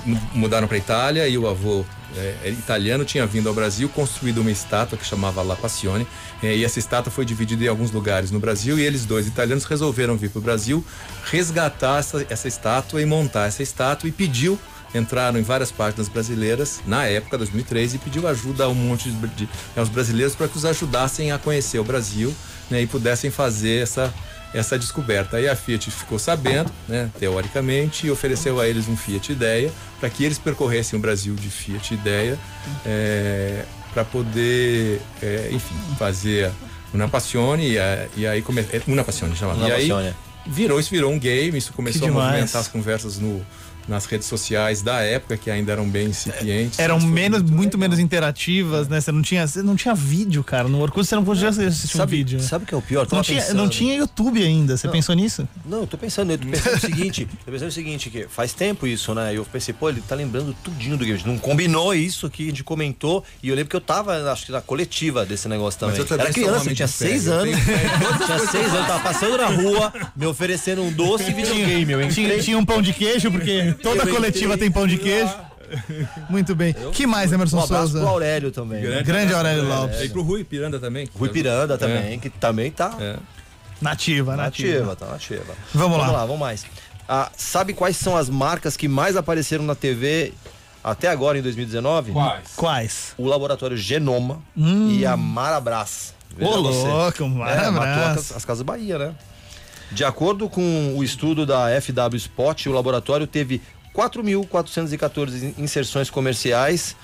mu- mudaram para Itália e o avô é, é italiano tinha vindo ao Brasil, construído uma estátua que chamava La Passione. é, e essa estátua foi dividida em alguns lugares no Brasil. E eles dois italianos resolveram vir para o Brasil resgatar essa, essa estátua e montar essa estátua e pediu entraram em várias páginas brasileiras na época 2003 e pediu ajuda a um monte de, de aos brasileiros para que os ajudassem a conhecer o Brasil né, e pudessem fazer essa essa descoberta. Aí a Fiat ficou sabendo, né, teoricamente, e ofereceu a eles um Fiat Ideia para que eles percorressem o Brasil de Fiat Ideia é, para poder, é, enfim, fazer Una Passione e, a- e aí come, é, Una Passione chamava. Una e aí Passione, virou, isso virou um game, isso começou a movimentar as conversas no nas redes sociais da época que ainda eram bem incipientes. Eram Mas menos, muito, legal. menos interativas, né? Você não tinha, você não tinha vídeo, cara. No Orkut você não podia assistir um Sabe, vídeo. sabe o que é o pior? Eu Não tinha, pensando. não tinha YouTube ainda. Você pensou nisso? Não, eu tô pensando, eu tô pensando o seguinte, tô pensando o seguinte, que faz tempo isso, né? Eu pensei, pô, ele tá lembrando tudinho do game. A gente não combinou isso aqui, a gente comentou, e eu lembro que eu tava, acho que na coletiva desse negócio também. eu também Era um criança, eu tinha seis eu anos. tenho (laughs) tinha seis anos, tava passando na rua, me oferecendo um doce e videogame. Eu Tinha, tinha um pão de queijo, porque toda Eu coletiva entrei tem pão de queijo. (laughs) Muito bem. que mais, Emerson Um Souza? pro Aurélio também. né? Grande Aurélio É, Lopes. E pro Rui Piranda também. Rui Piranda também, que também tá É. Nativa, nativa. nativa, tá nativa. Vamos lá. Vamos lá, vamos mais. Ah, sabe quais são as marcas que mais apareceram na TV até agora em 2019? Quais? Quais? o laboratório Genoma e a Marabras. Hum. Ô, louco, É, Marabras. matou as, as Casas Bahia, né? De acordo com o estudo da FW Spot, o laboratório teve 4.414 inserções comerciais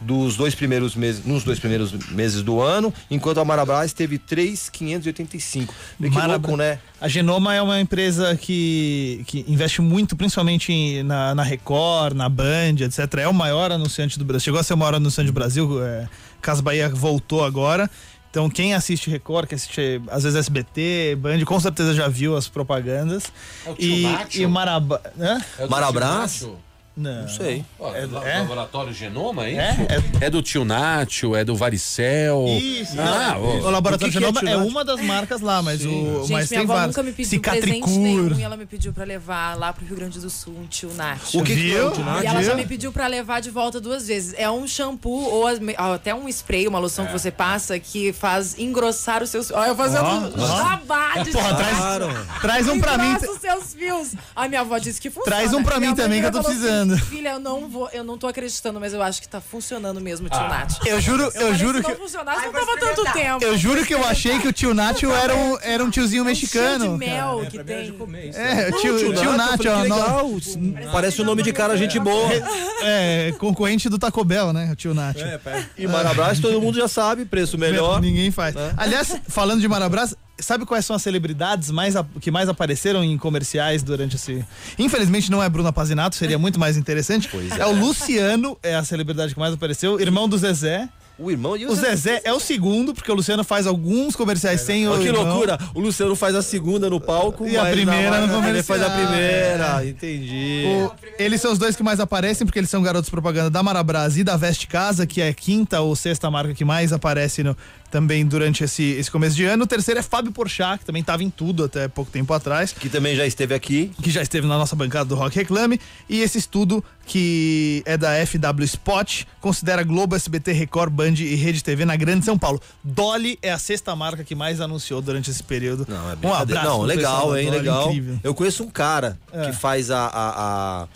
dos dois primeiros meses, nos dois primeiros meses do ano, enquanto a Marabras teve 3.585. Vê Que Marabra- louco, né? A Genoma é uma empresa que, que investe muito, principalmente em- na, na Record, na Band, etc. É o maior anunciante do Brasil. Chegou a ser o maior anunciante do Brasil. É, Casa Bahia voltou agora. Então, quem assiste Record, que assiste às vezes SBT, Band, com certeza já viu as propagandas. É o tio e, e Marabá. Hã? É Marabras? tio? Não. Não sei. Ó, É- é? Laboratório Genoma, é isso? É? É do tio Nacho, é do Varicel. Isso, Ah, isso. o Laboratório O que que é Genoma é, uma das marcas lá, mas o Gente, mas minha tem avó vários. nunca me pediu presente Cicatricur. nenhum e ela me pediu pra levar lá pro Rio Grande do Sul um tio Nath. O que, Viu? é o Tio Nath? E ela já me pediu pra levar de volta duas vezes. É um shampoo ou até um spray, uma loção que você passa que faz engrossar os seus. Olha, eu fazendo ó. jabá de Porra, traz, Claro. traz um pra mim. Engrossa os seus fios. A minha avó disse que funciona. Traz um pra mim também, que eu tô falou precisando. (laughs) Filha, eu não vou, eu não tô acreditando, mas eu acho que tá funcionando mesmo, tio Nath. Eu juro, eu, falei, juro se que não funcionasse, não tava tanto tempo. eu juro que eu achei que o tio Nacho era um, era um tiozinho É um mexicano. de mel que Pra mim era tem. de comer isso. É, o tio, tio, eu Nacho, falei, ó, que legal. Parece o nome de cara, gente boa. (laughs) é concorrente do Taco Bell, né? O tio Nacho. É. E Marabras todo mundo já sabe, preço melhor. Ninguém faz. Aliás, falando de Marabras, sabe quais são as celebridades mais que mais apareceram em comerciais durante esse. Infelizmente não é Bruna Pazinato, seria muito mais interessante. (laughs) é. o Luciano, é a celebridade que mais apareceu, irmão do Zezé. O irmão e O Zezé é o segundo, porque o Luciano faz alguns comerciais sem o. Que irmão. loucura. O Luciano faz a segunda no palco. E a primeira no Ele faz a comercial. primeira. Entendi. O- eles são os dois que mais aparecem, porque eles são garotos propaganda da Marabras e da Veste Casa, que é a quinta ou sexta marca que mais aparece no- também durante esse, esse começo de ano. O terceiro é Fábio Porchat, que também estava em tudo até pouco tempo atrás, Que também já esteve aqui. que já esteve na nossa bancada do Rock Reclame. E esse estudo, que é da FW Spot, considera Globo, SBT, Record, Band e Rede TV na Grande São Paulo. Dolly é a sexta marca que mais anunciou durante esse período. Não, é um abraço Não, legal, hein? Dolly, Legal. incrível. Eu conheço um cara É. que faz a, a- a-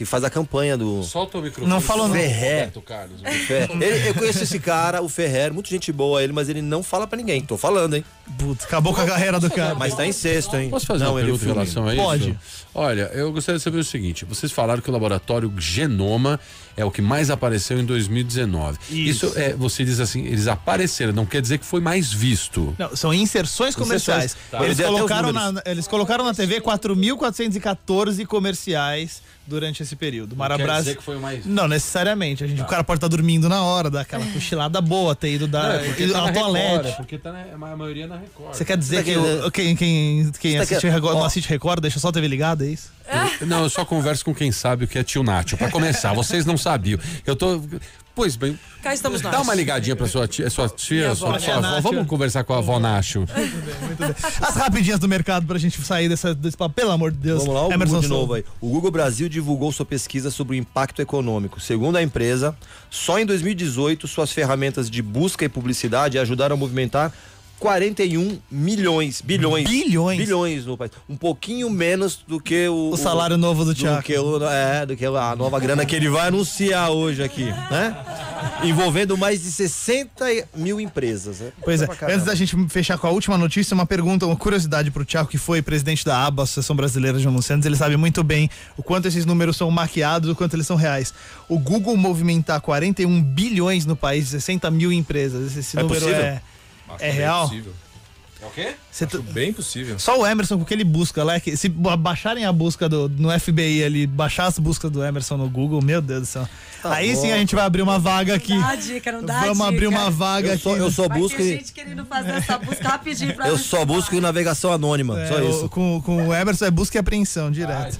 que faz a campanha do. Solta o microfone. Não falou não. Ferré. Roberto Carlos. Fe- Ele- eu conheço esse cara, o Ferrer, muito gente boa ele, mas ele não fala pra ninguém. Tô falando, hein? Putz, acabou com a carreira do cara. Mas tá em sexto, hein? Posso fazer não, uma pergunta em relação a isso? Pode. Olha, eu gostaria de saber o seguinte: vocês falaram que o laboratório Genoma é o que mais apareceu em 2019. Isso. é, você diz assim, eles apareceram, não quer dizer que foi mais visto. Não, são inserções comerciais. Tá. Eles, colocaram na, eles colocaram na TV 4.414 comerciais durante esse período. Quer Marabras. dizer que foi o mais. Não necessariamente. A gente, O cara pode estar dormindo na hora, dar aquela cochilada boa, ter ido Não, dar, é porque ido tá ao na Record, toalete. é porque tá na, a maioria na Record. Você quer dizer tá que o- querendo- quem, quem, quem tá assiste quer- Record, não assiste Record deixa só a TV ligada, é isso? Não, eu só converso com quem sabe o que é tio Nacho. Pra começar, vocês não sabiam. Eu tô. Pois bem. Cá estamos nós. Dá uma ligadinha pra sua tia, sua tia, sua, avó. sua avó. Nacho. Vamos conversar com a avó Nacho. As rapidinhas do mercado pra gente sair dessa, desse papo, pelo amor de Deus. Vamos lá, o Emerson Google de novo aí. O Google Brasil divulgou sua pesquisa sobre o impacto econômico. Segundo a empresa, só em 2018 suas ferramentas de busca e publicidade ajudaram a movimentar 41 milhões, bilhões. Bilhões? Bilhões no país. Um pouquinho menos do que o. O salário novo do do Thiago. que o, é, do que a nova grana que ele vai anunciar hoje aqui, né? Envolvendo mais de 60 mil empresas. Né? Pois é, antes da gente fechar com a última notícia, uma pergunta, uma curiosidade pro Thiago, que foi presidente da ABA, Associação Brasileira de Anunciantes, ele sabe muito bem o quanto esses números são maquiados, o quanto eles são reais. O Google movimentar 41 bilhões no país, 60 mil empresas, esse É número possível? é, Acho é real? possível. É o quê? Você Acho t- bem possível. Só o Emerson, com o que ele busca lá, é que se ba- baixarem a busca do, no FBI ali, baixar as buscas do Emerson no Google, meu Deus do céu. Aí sim a gente vai abrir uma vaga aqui. Dá a dica, não dá Vamos dica. abrir uma vaga Eu aqui. só, eu só Vai busco. ter gente querendo fazer essa busca rapidinho pra Eu só busco em navegação anônima. É, só o- isso. com, com o Emerson é busca e apreensão direto.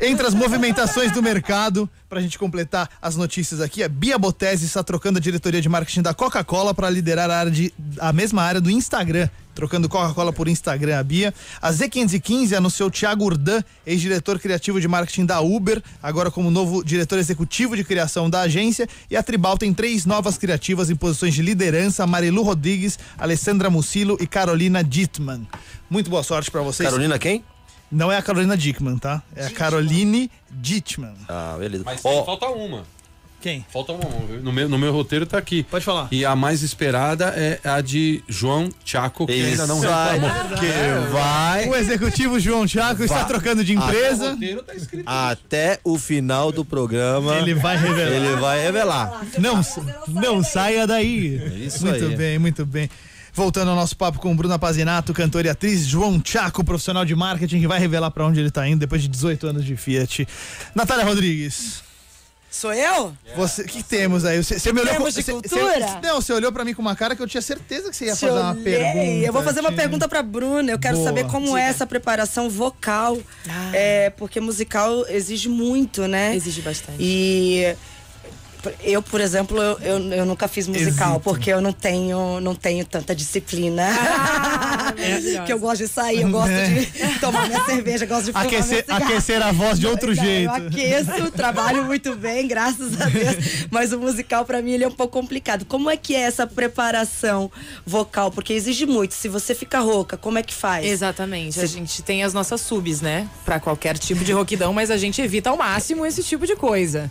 Entre as movimentações do mercado, pra gente completar as notícias aqui, a Bia Botese está trocando a diretoria de marketing da Coca-Cola para liderar a, área de, a mesma área do Instagram. Trocando Coca-Cola por Instagram, a Bia. A Z515 anunciou Thiago Urdan, ex-diretor criativo de marketing da Uber, agora como novo diretor executivo de criação da agência. E a Tribal tem três novas criativas em posições de liderança: Marilu Rodrigues, Alessandra Mucilo e Carolina Dittman. Muito boa sorte pra vocês. Carolina quem? Não é a Carolina Dickman, tá? É a Caroline Dittman. Ah, beleza. Mas Ó, falta uma. Quem? Falta uma. No meu, no meu roteiro tá aqui. Pode falar. E a mais esperada é a de João Chaco, que ainda não aí reclamou. que vai O executivo João Thiago está Vai. trocando de O empresa. roteiro tá escrito. até o final do programa. Ele vai revelar. Ele vai revelar. Não, não saia daí. Isso muito aí. bem, muito bem. Voltando ao nosso papo com Bruna Pazinato, cantor e atriz, João Chaco, profissional de marketing, que vai revelar pra onde ele tá indo depois de 18 anos de Fiat. Natália Rodrigues, Sou eu? você, o que temos aí? Você, você me olhou Temos com- de você- cultura? você- não, você olhou pra mim com uma cara que eu tinha certeza que você ia Te fazer uma olhei. pergunta. Eu vou fazer uma pergunta pra Bruna. Eu quero Boa. saber como é essa preparação vocal. É, porque musical exige muito, né? Exige bastante. E eu, por exemplo, eu, eu, eu nunca fiz musical, Hesito. porque eu não tenho, não tenho tanta disciplina. (laughs) maravilhosa. que eu gosto de sair, eu gosto de (laughs) tomar minha cerveja, gosto de fumar Aquecer, aquecer a voz de outro Não, jeito. Eu aqueço, (laughs) trabalho muito bem, graças a Deus. Mas o musical, pra mim, ele é um pouco complicado. Como é que é essa preparação vocal? Porque exige muito. Se você fica rouca, como é que faz? Exatamente. A gente tem as nossas subs, né? Pra qualquer tipo de roquidão, mas a gente evita ao máximo esse tipo de coisa.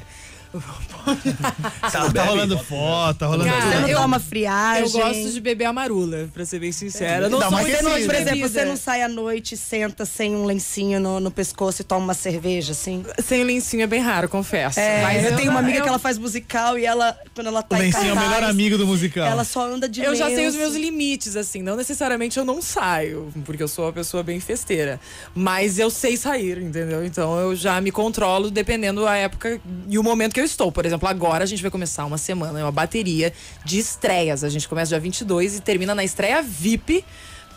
Tá, tá rolando foto, tá rolando Cara, Você tudo. não eu- toma friagem. Eu gosto de beber amarula, pra ser bem sincera. Eu não muito Você não, aquecida. por exemplo, você não sai à noite, senta sem um lencinho no, no pescoço e toma uma cerveja, assim? Sem lencinho é bem raro, confesso. É, Mas eu, tenho uma amiga eu- que ela faz musical e ela, quando ela O tá em lencinho é o cartaz, melhor amigo do musical. Ela só anda de Eu já sei os lenço. meus limites, assim. Não necessariamente eu não saio, porque eu sou uma pessoa bem festeira. Mas eu sei sair, entendeu? Então eu já me controlo dependendo da época e o momento que eu estou. Por exemplo, agora a gente vai começar uma semana, uma bateria de estreias. A gente começa dia 22 e termina na estreia VIP.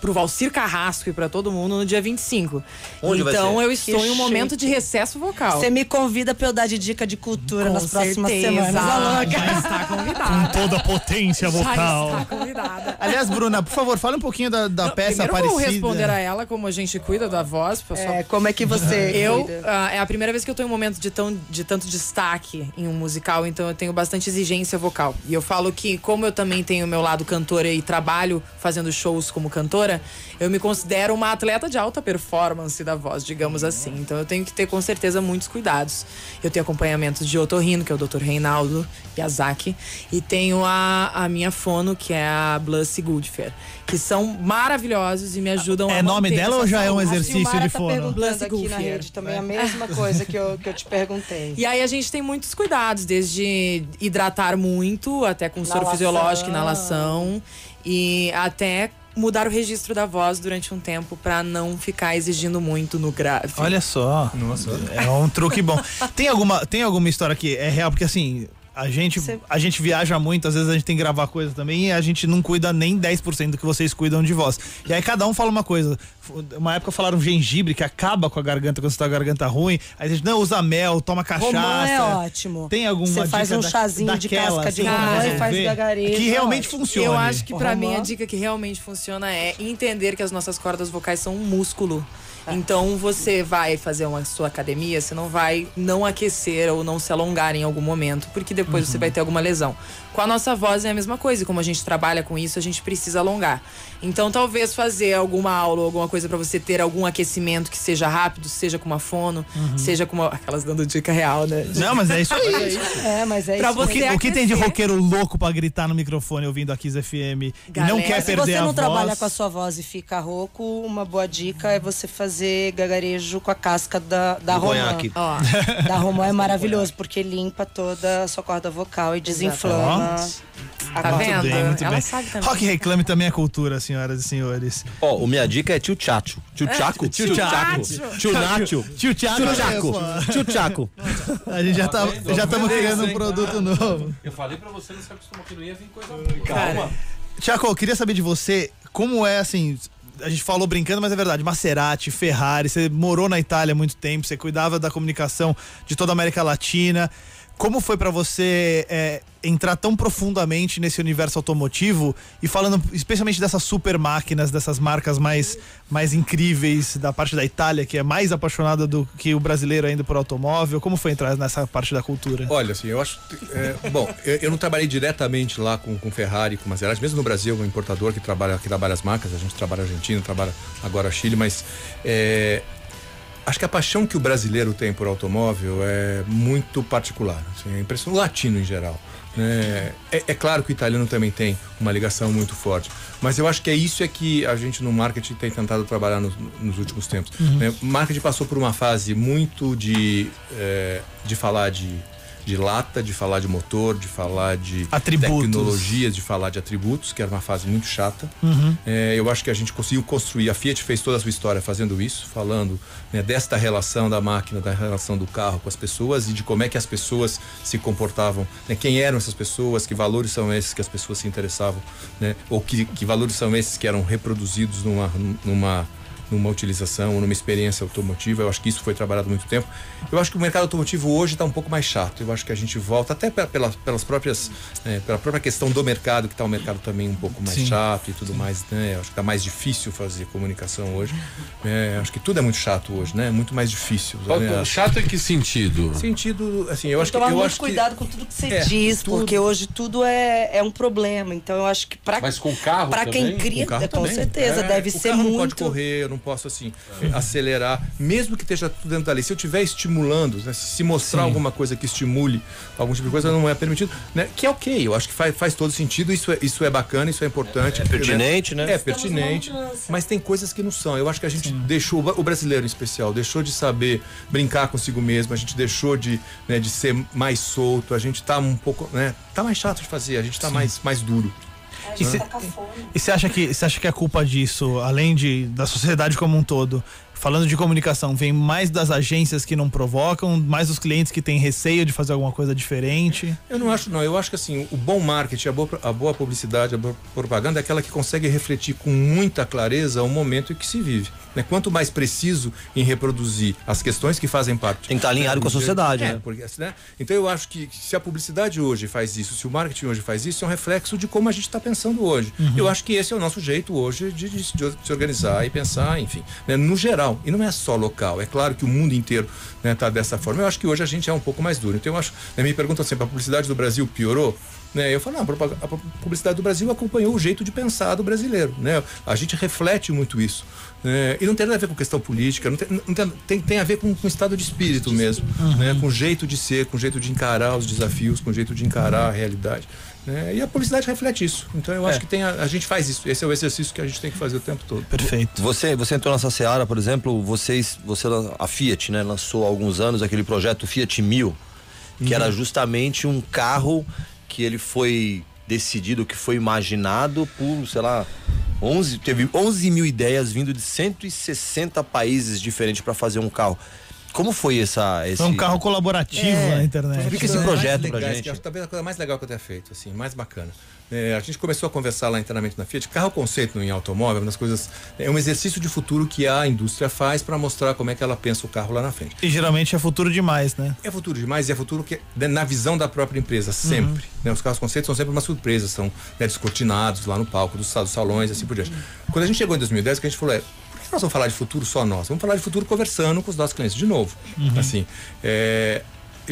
Pro Valcir Carrasco e pra todo mundo no dia 25. Onde então eu estou Que em um momento chique. de recesso vocal. Você me convida pra eu dar de dica de cultura Com nas próximas certeza. semanas. Ó, louca. Já está convidada. Toda a potência (laughs) Já vocal. está convidada. Aliás, Bruna, por favor, fale um pouquinho da, da Não, peça aparecida. vou responder a ela como a gente cuida da voz. pessoal. É, como é que você (laughs) Eu, cuida? ah, é a primeira vez que eu tô em um momento de, tão, de tanto destaque em um musical, então eu tenho bastante exigência vocal. E eu falo que, como eu também tenho o meu lado cantora e trabalho fazendo shows como cantora, eu me considero uma atleta de alta performance da voz, digamos assim. Então eu tenho que ter com certeza muitos cuidados. Eu tenho acompanhamento de otorrino, que é o Dr. Reinaldo Yazaki, e tenho a, a minha fono, que é a Blussy Goodfair, que são maravilhosos e me ajudam a É nome dela ou já é um exercício de tá fono? perguntando Blussy aqui na Goodfair. rede também a mesma coisa que eu, que eu te perguntei. E aí a gente tem muitos cuidados, desde hidratar muito, até com soro fisiológico, inalação, e até mudar o registro da voz durante um tempo pra não ficar exigindo muito no grave. Olha só. Nossa. É um truque bom. Tem alguma, tem alguma história que é real? Porque assim, a gente, Você- a gente viaja muito, às vezes a gente tem que gravar coisa também e a gente não cuida nem 10% do que vocês cuidam de voz. E aí cada um fala uma coisa. Uma época falaram gengibre, que acaba com a garganta quando você tá com a garganta ruim. Aí a gente, não, usa mel, toma cachaça. Romã é ótimo. Tem alguma Você faz dica um da- chazinho de daquela, casca de assim, pra romã e faz gagareta, Que realmente ótimo. funciona. Eu acho que pra Romã. mim a dica que realmente funciona é entender que as nossas cordas vocais são um músculo. Então você vai fazer uma sua academia, você não vai não aquecer ou não se alongar em algum momento, porque depois você vai ter alguma lesão. Com a nossa voz é a mesma coisa, e como a gente trabalha com isso, a gente precisa alongar. Então, talvez fazer alguma aula ou alguma coisa para você ter algum aquecimento que seja rápido, seja com uma fono, seja com uma. Aquelas dando dica real, né? Não, mas é isso aí. (laughs) É, mas é Pra isso. O você que, o que tem de roqueiro louco pra gritar no microfone ouvindo a Kiss FM e não Galera, quer Se perder você a não voz? trabalha com a sua voz e fica rouco, uma boa dica é você fazer gagarejo com a casca da, da romã. Da romã é (laughs) maravilhoso, porque limpa toda a sua corda vocal e desinflama. Tá vendo? Muito bem, muito Ela bem. sabe também. Rock Reclame também é cultura, senhoras e senhores. Ó, o minha dica é tio Chacho. Tio Chaco? Tio Chaco. Tio Nacho. Tio Thiago, Tio é, Chaco. pô. Tio Chaco. a gente já tá, já estamos criando um produto novo. Eu falei pra você, não se acostumou que não ia vir coisa boa. Cara, Tiago, eu queria saber de você como é assim. A gente falou brincando, mas é verdade. Maserati, Ferrari, você morou na Itália há muito tempo, você cuidava da comunicação de toda a América Latina. Como foi pra você é, entrar tão profundamente nesse universo automotivo e falando especialmente dessas super máquinas, dessas marcas mais, mais incríveis da parte da Itália, que é mais apaixonada do que o brasileiro ainda por automóvel? Como foi entrar nessa parte da cultura? Olha, assim, eu acho. é, bom, eu, eu não trabalhei diretamente lá com, com Ferrari, com Maserati, mesmo no Brasil, um importador que trabalha, que trabalha as marcas, a gente trabalha Argentina, trabalha agora Chile, mas é, acho que a paixão que o brasileiro tem por automóvel é muito particular. Assim, a impressão latino em geral. né? É, é claro que o italiano também tem uma ligação muito forte, mas eu acho que é isso é que a gente no marketing tem tentado trabalhar nos, nos últimos tempos. né? O marketing passou por uma fase muito de, é, de falar de, de lata, de falar de motor, de falar de Atributos. tecnologias, de falar de atributos, que era uma fase muito chata. É, eu acho que a gente conseguiu construir, a Fiat fez toda a sua história fazendo isso, falando né, desta relação da máquina, da relação do carro com as pessoas e de como é que as pessoas se comportavam, né, quem eram essas pessoas, que valores são esses que as pessoas se interessavam, né, ou que, que valores são esses que eram reproduzidos numa, numa numa utilização, numa experiência automotiva. Eu acho que isso foi trabalhado há muito tempo. Eu acho que o mercado automotivo hoje está um pouco mais chato. Eu acho que a gente volta, até pe- pela, pelas próprias, é, pela própria questão do mercado, que está o mercado também um pouco mais Sim. chato e tudo mais, né? Eu acho que está mais difícil fazer comunicação hoje. É, acho que tudo é muito chato hoje, né? Muito mais difícil. Né? Chato em que sentido? Sentido, assim, eu acho que Tomar eu muito acho que cuidado com tudo que você É, diz, tudo. porque hoje tudo é, é um problema. Então eu acho que pra, Mas com carro pra quem também? cria, com também. certeza, É, deve o ser carro muito. não pode correr, eu não posso assim acelerar, mesmo que esteja tudo dentro da lei. Se eu estiver estimulando, né, se mostrar alguma coisa que estimule algum tipo de coisa, não é permitido. Né? Que é ok, eu acho que faz, faz todo sentido, isso é, isso é bacana, isso é importante. É pertinente, né? É pertinente, mas tem coisas que não são. Eu acho que a gente deixou, o brasileiro em especial, deixou de saber brincar consigo mesmo, a gente deixou de, né, de ser mais solto, a gente tá um pouco, né, tá mais chato de fazer, a gente tá mais, mais duro. E cê- você acha que você acha que a culpa disso, além de da sociedade como um todo, falando de comunicação, vem mais das agências que não provocam, mais dos clientes que têm receio de fazer alguma coisa diferente? Eu não acho, não. Eu acho que assim, o bom marketing, a boa, a boa publicidade, a boa propaganda é aquela que consegue refletir com muita clareza o momento em que se vive. Né? Quanto mais preciso em reproduzir as questões que fazem parte. Tem que estar alinhado com a sociedade, É, né? porque, né? Então eu acho que se a publicidade hoje faz isso, se o marketing hoje faz isso, é um reflexo de como a gente está pensando hoje. Eu acho que esse é o nosso jeito hoje de, de- de se organizar e pensar, enfim, né? no geral. E não é só local. É claro que o mundo inteiro está dessa forma. Eu acho que hoje a gente é um pouco mais duro. Então eu acho, né, me perguntam sempre, a publicidade do Brasil piorou? Né, eu falo, não, a publicidade do Brasil acompanhou o jeito de pensar do brasileiro. Né? A gente reflete muito isso. né? E não tem nada a ver com questão política, não tem, não tem, tem, tem a ver com, com estado de espírito mesmo. Né? Com o jeito de ser, com o jeito de encarar os desafios, com o jeito de encarar a realidade. Né? E a publicidade reflete isso. Então eu acho que tem a, a gente faz isso. Esse é o exercício que a gente tem que fazer o tempo todo. Perfeito. Você, você entrou nessa seara, por exemplo, vocês, você, a Fiat, né, lançou há alguns anos aquele projeto Fiat 1000, que era justamente um carro que ele foi decidido, que foi imaginado por, sei lá, 11, teve 11 mil ideias vindo de 160 países diferentes para fazer um carro. Como foi essa esse Foi um carro colaborativo É. na internet. Explica esse projeto pra gente. que acho talvez a coisa mais legal que eu tenha feito, assim, mais bacana. É, a gente começou a conversar lá internamente na Fiat. Carro conceito em automóvel, é das coisas. É um exercício de futuro que a indústria faz para mostrar como é que ela pensa o carro lá na frente. E geralmente é futuro demais, né? É futuro demais e é futuro que né, na visão da própria empresa, sempre. né? Os carros conceitos são sempre uma surpresa, são né, descortinados lá no palco dos, dos salões e assim por diante. Quando a gente chegou em 2010, que a gente falou, é, por que nós vamos falar de futuro só nós? Vamos falar de futuro conversando com os nossos clientes de novo. Assim, é,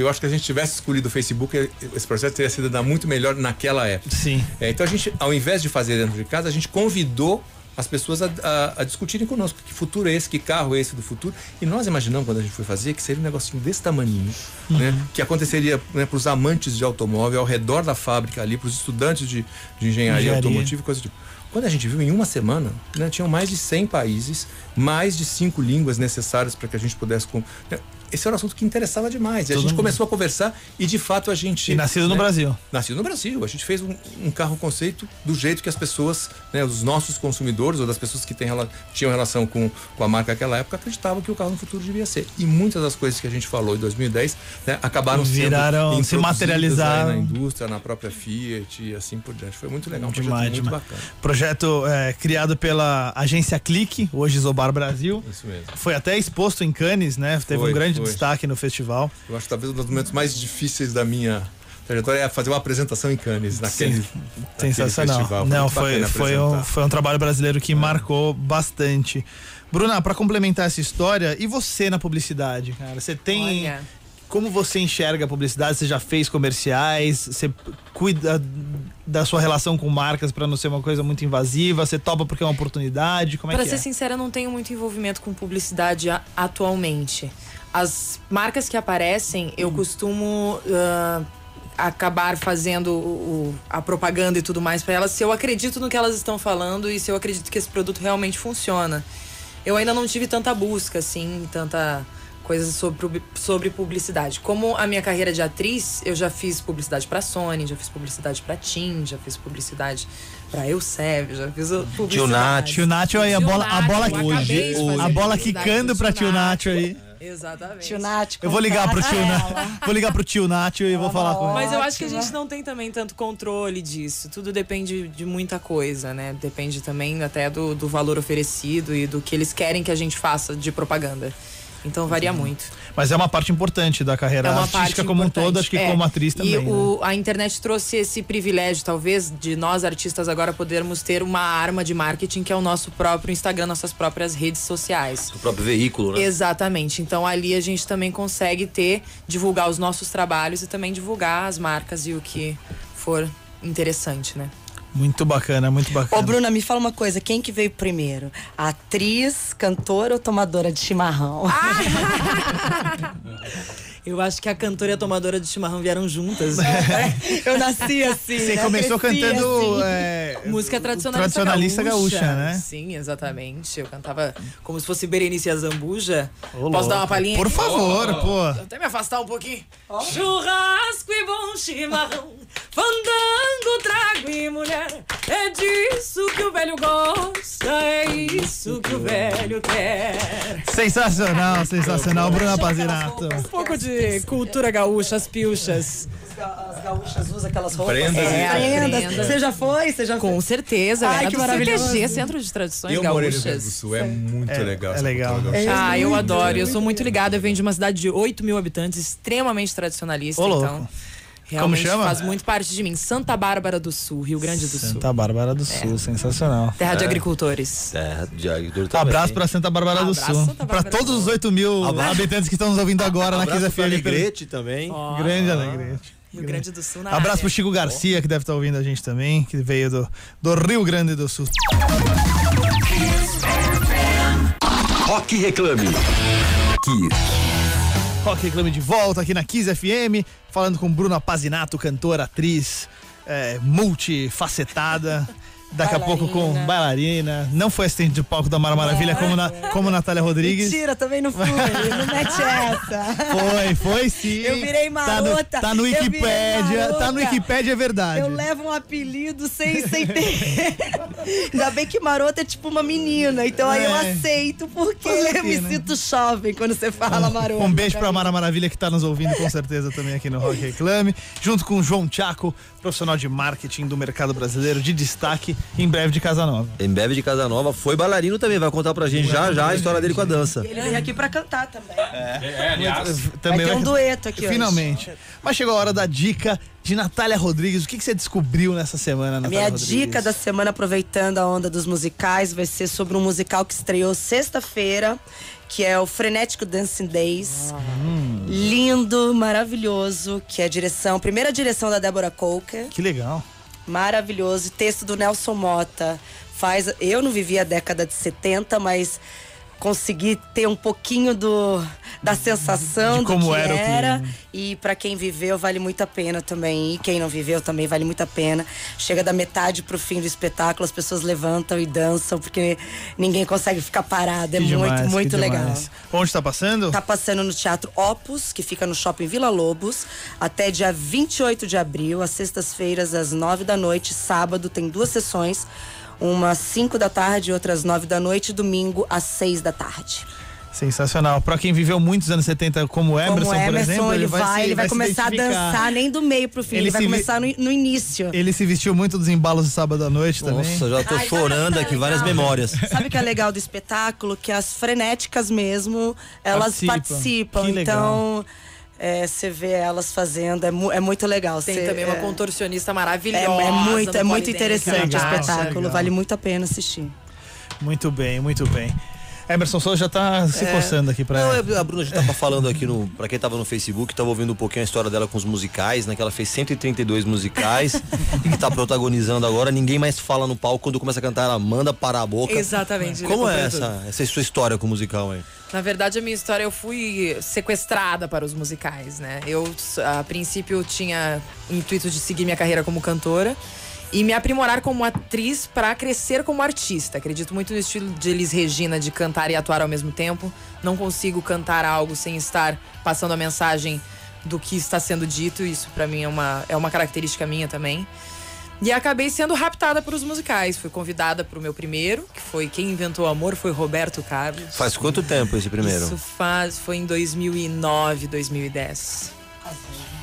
eu acho que se a gente tivesse escolhido o Facebook, esse processo teria sido ainda muito melhor naquela época. Sim. É, então a gente, ao invés de fazer dentro de casa, a gente convidou as pessoas a, a, a, discutirem conosco que futuro é esse, que carro é esse do futuro. E nós imaginamos quando a gente foi fazer que seria um negocinho desse tamaninho, uhum. né? Que aconteceria né, para os amantes de automóvel ao redor da fábrica ali, para os estudantes de, de engenharia, engenharia automotiva e coisa do tipo. Quando a gente viu em uma semana, né, tinham mais de 100 países, mais de cinco línguas necessárias para que a gente pudesse. Né, esse era um assunto que interessava demais. E a gente mundo. começou a conversar e de fato a gente. E nascido né, no Brasil. Nascido no Brasil. A gente fez um, um carro conceito do jeito que as pessoas, né, os nossos consumidores ou das pessoas que têm, tinham relação com, com a marca naquela época acreditavam que o carro no futuro devia ser. E muitas das coisas que a gente falou em 2010 né, acabaram Viraram, se materializaram na indústria, na própria Fiat e assim por diante. Foi muito legal, um demais, projeto demais. muito bacana. Projeto é, criado pela agência Clique, hoje Zobar Brasil. Isso mesmo. Foi até exposto em Cannes, né? Teve Foi, um grande destaque no festival. Eu acho que talvez um dos momentos mais difíceis da minha trajetória é fazer uma apresentação em Cannes, naquele, naquele Sensacional. festival. Não, foi, foi, um, foi um trabalho brasileiro que marcou bastante. Bruna, para complementar essa história, e você na publicidade, cara? Você tem. Olha. Como você enxerga a publicidade? Você já fez comerciais? Você cuida da sua relação com marcas para não ser uma coisa muito invasiva? Você topa porque é uma oportunidade? Como é Pra que ser é? sincera, eu não tenho muito envolvimento com publicidade atualmente. As marcas que aparecem, eu costumo ah, acabar fazendo o- a propaganda e tudo mais pra elas se eu acredito no que elas estão falando e se eu acredito que esse produto realmente funciona. Eu ainda não tive tanta busca, assim, tanta coisa sobre, sobre publicidade. Como a minha carreira de atriz, eu já fiz publicidade pra Sony, já fiz publicidade pra Tim, já fiz publicidade pra Eusébio, já fiz publicidade. Nath. Tio Nacho aí, a Tio bola, a Nacho, bola, de fazer a bola quicando do pra Tio tio Nacho aí. Exatamente. Tio Nath, Eu vou ligar pro tio Nacho. (laughs) Vou ligar pro tio Nacho e vou falar com ele. Mas eu acho que a gente não tem também tanto controle disso. Tudo depende de muita coisa, né? Depende também até do, do valor oferecido e do que eles querem que a gente faça de propaganda. Então varia muito. Mas é uma parte importante da carreira É uma artística parte como um importante. todo, acho que É. como atriz também. E né? o- a internet trouxe esse privilégio, talvez, de nós artistas agora podermos ter uma arma de marketing que é o nosso próprio Instagram, nossas próprias redes sociais. O próprio veículo, né? Exatamente. Então ali a gente também consegue ter, divulgar os nossos trabalhos e também divulgar as marcas e o que for interessante, né? Muito bacana, muito bacana. Ô, Bruna, me fala uma coisa, quem que veio primeiro? Atriz, cantora ou tomadora de chimarrão? (laughs) Eu acho que a cantora e a tomadora de chimarrão vieram juntas. (laughs) Eu nasci assim. Você né? começou Cresci cantando assim. é, Música tradicionalista, tradicionalista gaúcha, né? Sim, exatamente. Eu cantava como se fosse Berenice Azambuja. Ô, Posso dar uma palhinha? Por favor, pô. Até me afastar um pouquinho. Churrasco e bom chimarrão, fandango, trago e mulher. É disso que o velho gosta, é isso que o velho quer. Sensacional, sensacional, Bruna Pazinato. Um pouco de cultura gaúcha, as pilchas. As gaúchas usam aquelas roupas. Prendas e- prendas. prendas. Você já foi? Você já foi? Com certeza, Ai, era que do maravilhoso. CTG, Centro de Tradições Eu morei no Rio Grande do Gaúchas. Sul, é muito É- legal. é legal. cultura É. Ah, eu adoro. Eu sou muito ligada. Eu venho de uma cidade de 8 mil habitantes, extremamente tradicionalista. Ô, louco. Realmente chama? faz muito parte de mim. Santa Bárbara do Sul, Rio Grande do Sul. Santa Bárbara do Sul, sensacional. Terra de agricultores. É, de agricultura também. Abraço pra Santa Bárbara do Abraço, Sul. Santa Pra Bárbara todos do os Sul. 8 mil Abraço. habitantes que estão nos ouvindo agora na Abraço 15 pro FM. Alegrete também. Grande Alegrete. Rio Grande do Sul na Abraço área. pro Chico Garcia, que deve estar ouvindo a gente também, que veio do, do Rio Grande do Sul. Rock Reclame. Aqui, Rock Reclame de volta aqui na Kiss FM, falando com Bruna Pazinato, cantora, atriz, é, multifacetada. Daqui a pouco com bailarina. Não foi assistente de palco da Mara Maravilha como, na, como Natália Rodrigues. Mentira, também não fui. Não mete essa. Foi, foi sim. Eu virei Tá no, marota, tá no eu virei Wikipédia. Tá no. Wikipédia, é verdade. Eu levo um apelido sem, sem ter. (laughs) Ainda bem que marota é tipo uma menina, então aí eu É. aceito, porque quê, eu me né? sinto jovem quando você fala marota. Um beijo pra Mara Maravilha que tá nos ouvindo com certeza também aqui no Rock Reclame, junto com o João Tchaco, profissional de marketing do mercado brasileiro de destaque. Em breve de Casa Nova. Em breve de Casa Nova. Foi bailarino também, vai contar pra gente já já a história dele com a dança. Ele veio aqui pra cantar também. É, aliás. Também vai ter um dueto aqui hoje. Finalmente. Mas chegou a hora da dica de Natália Rodrigues. O que, que você descobriu nessa semana, A Natália minha Rodrigues? dica da semana, aproveitando a onda dos musicais, vai ser sobre um musical que estreou sexta-feira, que é o Frenético Dancing Days. Lindo, maravilhoso, que é a direção, primeira direção da Débora Coker. Que legal. Maravilhoso. Texto do Nelson Mota. Faz, eu não vivi a década de 70, mas consegui ter um pouquinho do, da sensação De como do que era era. E pra quem viveu, vale muito a pena também. E quem não viveu também vale muito a pena. Chega da metade pro fim do espetáculo, as pessoas levantam e dançam, porque ninguém consegue ficar parado. É Que muito, demais, muito legal. demais. Onde tá passando? Tá passando no Teatro Opus, que fica no Shopping Vila Lobos, até dia 28 de abril, às sextas-feiras, às 9 da noite. Sábado tem duas sessões, uma às 5 da tarde e outra às 9 da noite, domingo às 6 da tarde. Sensacional. Pra quem viveu muitos anos 70 como Emerson, Como Emerson, por exemplo, ele vai, se- ele vai, se começar a dançar nem do meio pro fim, Ele ele, vai se vi- começar no, no início. Ele se vestiu muito dos embalos do sábado à noite também. Nossa, já tô chorando aqui, várias memórias. Sabe o que é legal do espetáculo? Que as frenéticas mesmo, (laughs) elas Participam. participam. Que legal. então, é, você vê elas fazendo, é, mu- é muito legal. Tem Cê- também uma é- contorcionista É, maravilhosa. é muito, é muito interessante Legal, o espetáculo. legal. Vale muito a pena assistir. Muito bem, muito bem. Emerson Souza já tá se coçando aqui pra. Não, é- a Bruna já tava falando aqui no. Pra quem tava no Facebook, tava ouvindo um pouquinho a história dela com os musicais, né? Que ela fez 132 musicais (laughs) e que tá protagonizando agora. Ninguém mais fala no palco quando começa a cantar, ela manda parar a boca. Exatamente. Como é essa, essa é a sua história com o musical aí? Na verdade, a minha história, eu fui sequestrada para os musicais, né? Eu, a princípio, tinha o intuito de seguir minha carreira como cantora e me aprimorar como atriz para crescer como artista. Acredito muito no estilo de Elis Regina, de cantar e atuar ao mesmo tempo. Não consigo cantar algo sem estar passando a mensagem do que está sendo dito. Isso, para mim, é uma, é uma característica minha também. E acabei sendo raptada por os musicais. Fui convidada para o meu primeiro, que foi Quem Inventou o Amor, foi Roberto Carlos. Faz quanto tempo esse primeiro? Isso faz, foi em 2009, 2010.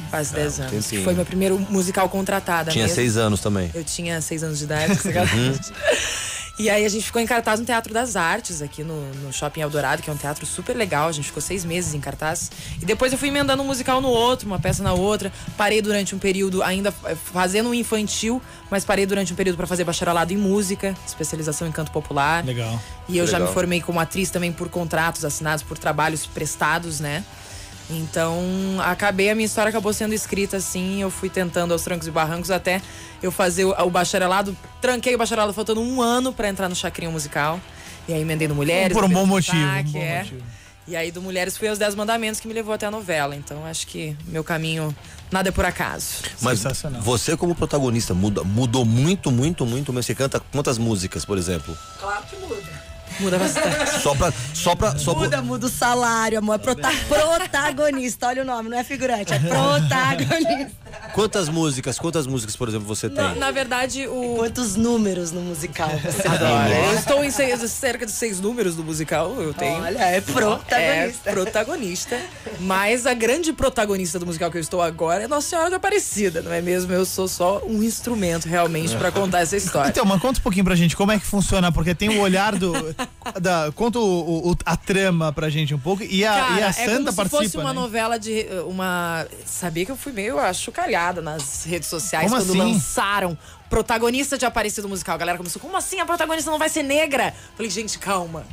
Faz 10 anos. tempinho. Que foi meu primeiro musical contratada Tinha mesmo. seis anos também. Eu tinha seis anos de idade. sacanagem. (laughs) E aí a gente ficou em cartaz no Teatro das Artes, aqui no, no Shopping Eldorado, que é um teatro super legal. A gente ficou seis meses em cartaz. E depois eu fui emendando um musical no outro, uma peça na outra. Parei durante um período ainda fazendo um infantil, mas parei durante um período para fazer bacharelado em música, especialização em canto popular. Legal. E eu já Legal. me formei como atriz também por contratos assinados, por trabalhos prestados, né? Então, acabei, a minha história acabou sendo escrita assim, eu fui tentando aos trancos e barrancos até eu fazer o, o bacharelado, tranquei o bacharelado faltando um ano pra entrar no Chacrinha Musical. E aí emendei no Mulheres. Por um bom motivo, um bom é. motivo. E aí do Mulheres fui aos Dez Mandamentos que me levou até a novela. Então, acho que meu caminho, nada é por acaso. Mas Sensacional. você como protagonista muda, mudou muito, muito, muito. Mas você canta quantas músicas, por exemplo? Claro que muda. Muda bastante. Só pra. Só pra. Só Muda, muda o salário, amor. É prota- protagonista. Olha o nome, não é figurante, é protagonista. Quantas músicas, quantas músicas, por exemplo, você tem? Na, na verdade, o, Quantos números no musical você Olha, eu estou em seis- cerca de seis números do musical, eu tenho. Olha, é protagonista. É protagonista. Mas a grande protagonista do musical que eu estou agora é Nossa Senhora da Aparecida, não é mesmo? Eu sou só um instrumento realmente pra contar essa (laughs) história. Então, mas conta um pouquinho pra gente como é que funciona, porque tem o olhar do. Da, conta o, o- a trama pra gente um pouco. E a, Cara, e a é Santa como se participa. fosse uma né? novela de uma. Sabia que eu fui meio achucalhada nas redes sociais Como quando assim? lançaram protagonista de Aparecido Musical. A galera começou, como assim a protagonista não vai ser negra? Falei, gente, calma.